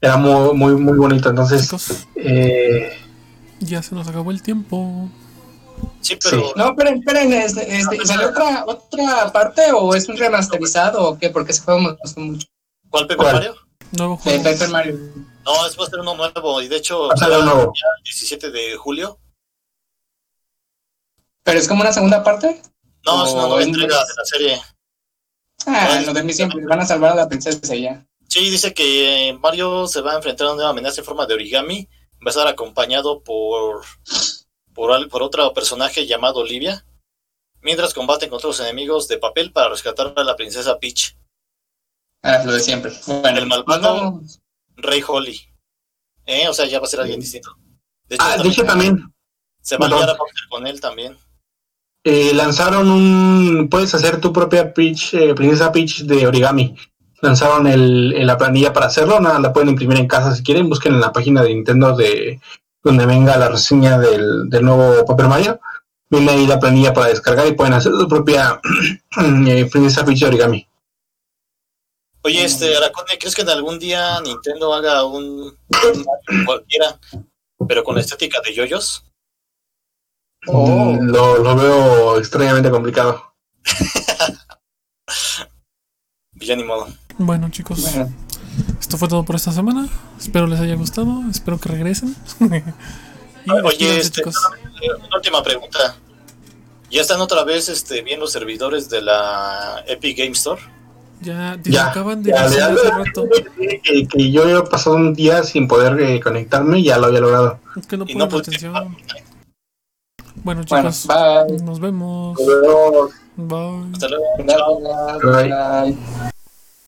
era muy, muy, muy bonito. Entonces, chicos, eh, ya se nos acabó el tiempo. Sí, pero Sí. No, esperen, esperen, este, este, ¿salió otra, otra parte o es un remasterizado o qué? Porque ese juego me gustó mucho. ¿Cuál Paper ¿Cuál? Mario? Nuevo De juego. Paper Mario. No, es va a ser uno nuevo y de hecho Va a ser será uno nuevo. ya el 17 de julio. ¿Pero es como una segunda parte? No, es una nueva entrega de la serie. Ah, lo de mí siempre. Van a salvar a la princesa ya. Sí, dice que Mario se va a enfrentar a una nueva amenaza en forma de origami. Va a estar acompañado por, por, al- por otro personaje llamado Olivia. Mientras combaten contra los enemigos de papel para rescatar a la princesa Peach, Ah, lo de siempre. Bueno, El malvado. Rey Holly. ¿Eh? O sea, ya va a ser alguien distinto. De hecho, ah, de también hecho también. se va a liar a con él también. eh, lanzaron un. Puedes hacer tu propia Peach, eh, Princesa Peach de origami. Lanzaron el, el- la planilla para hacerlo. Nada, la pueden imprimir en casa si quieren. Busquen en la página de Nintendo de donde venga la reseña del, del nuevo Paper Mario. Viene ahí la planilla para descargar y pueden hacer su propia eh, Princesa Peach de origami. Oye, este, Aracone, ¿crees que en algún día Nintendo haga un, cualquiera, pero con la estética de yoyos? Oh. Mm, Lo, lo veo extrañamente complicado. Ya ni modo. Bueno, chicos, Bueno, esto fue todo por esta semana. Espero les haya gustado. Espero que regresen. Oye, este. Eh, Una última pregunta. ¿Ya están otra vez este, bien los servidores de la Epic Game Store? Ya, te Ya, acaban de ya, decir ya, hace rato. Que, que yo he pasado un día sin poder eh, conectarme y ya lo había logrado. Es que no Y no atención. Bueno, bueno, chicos, bye. nos vemos. Luego, Bye. Hasta luego. Gracias. Bye. Bye.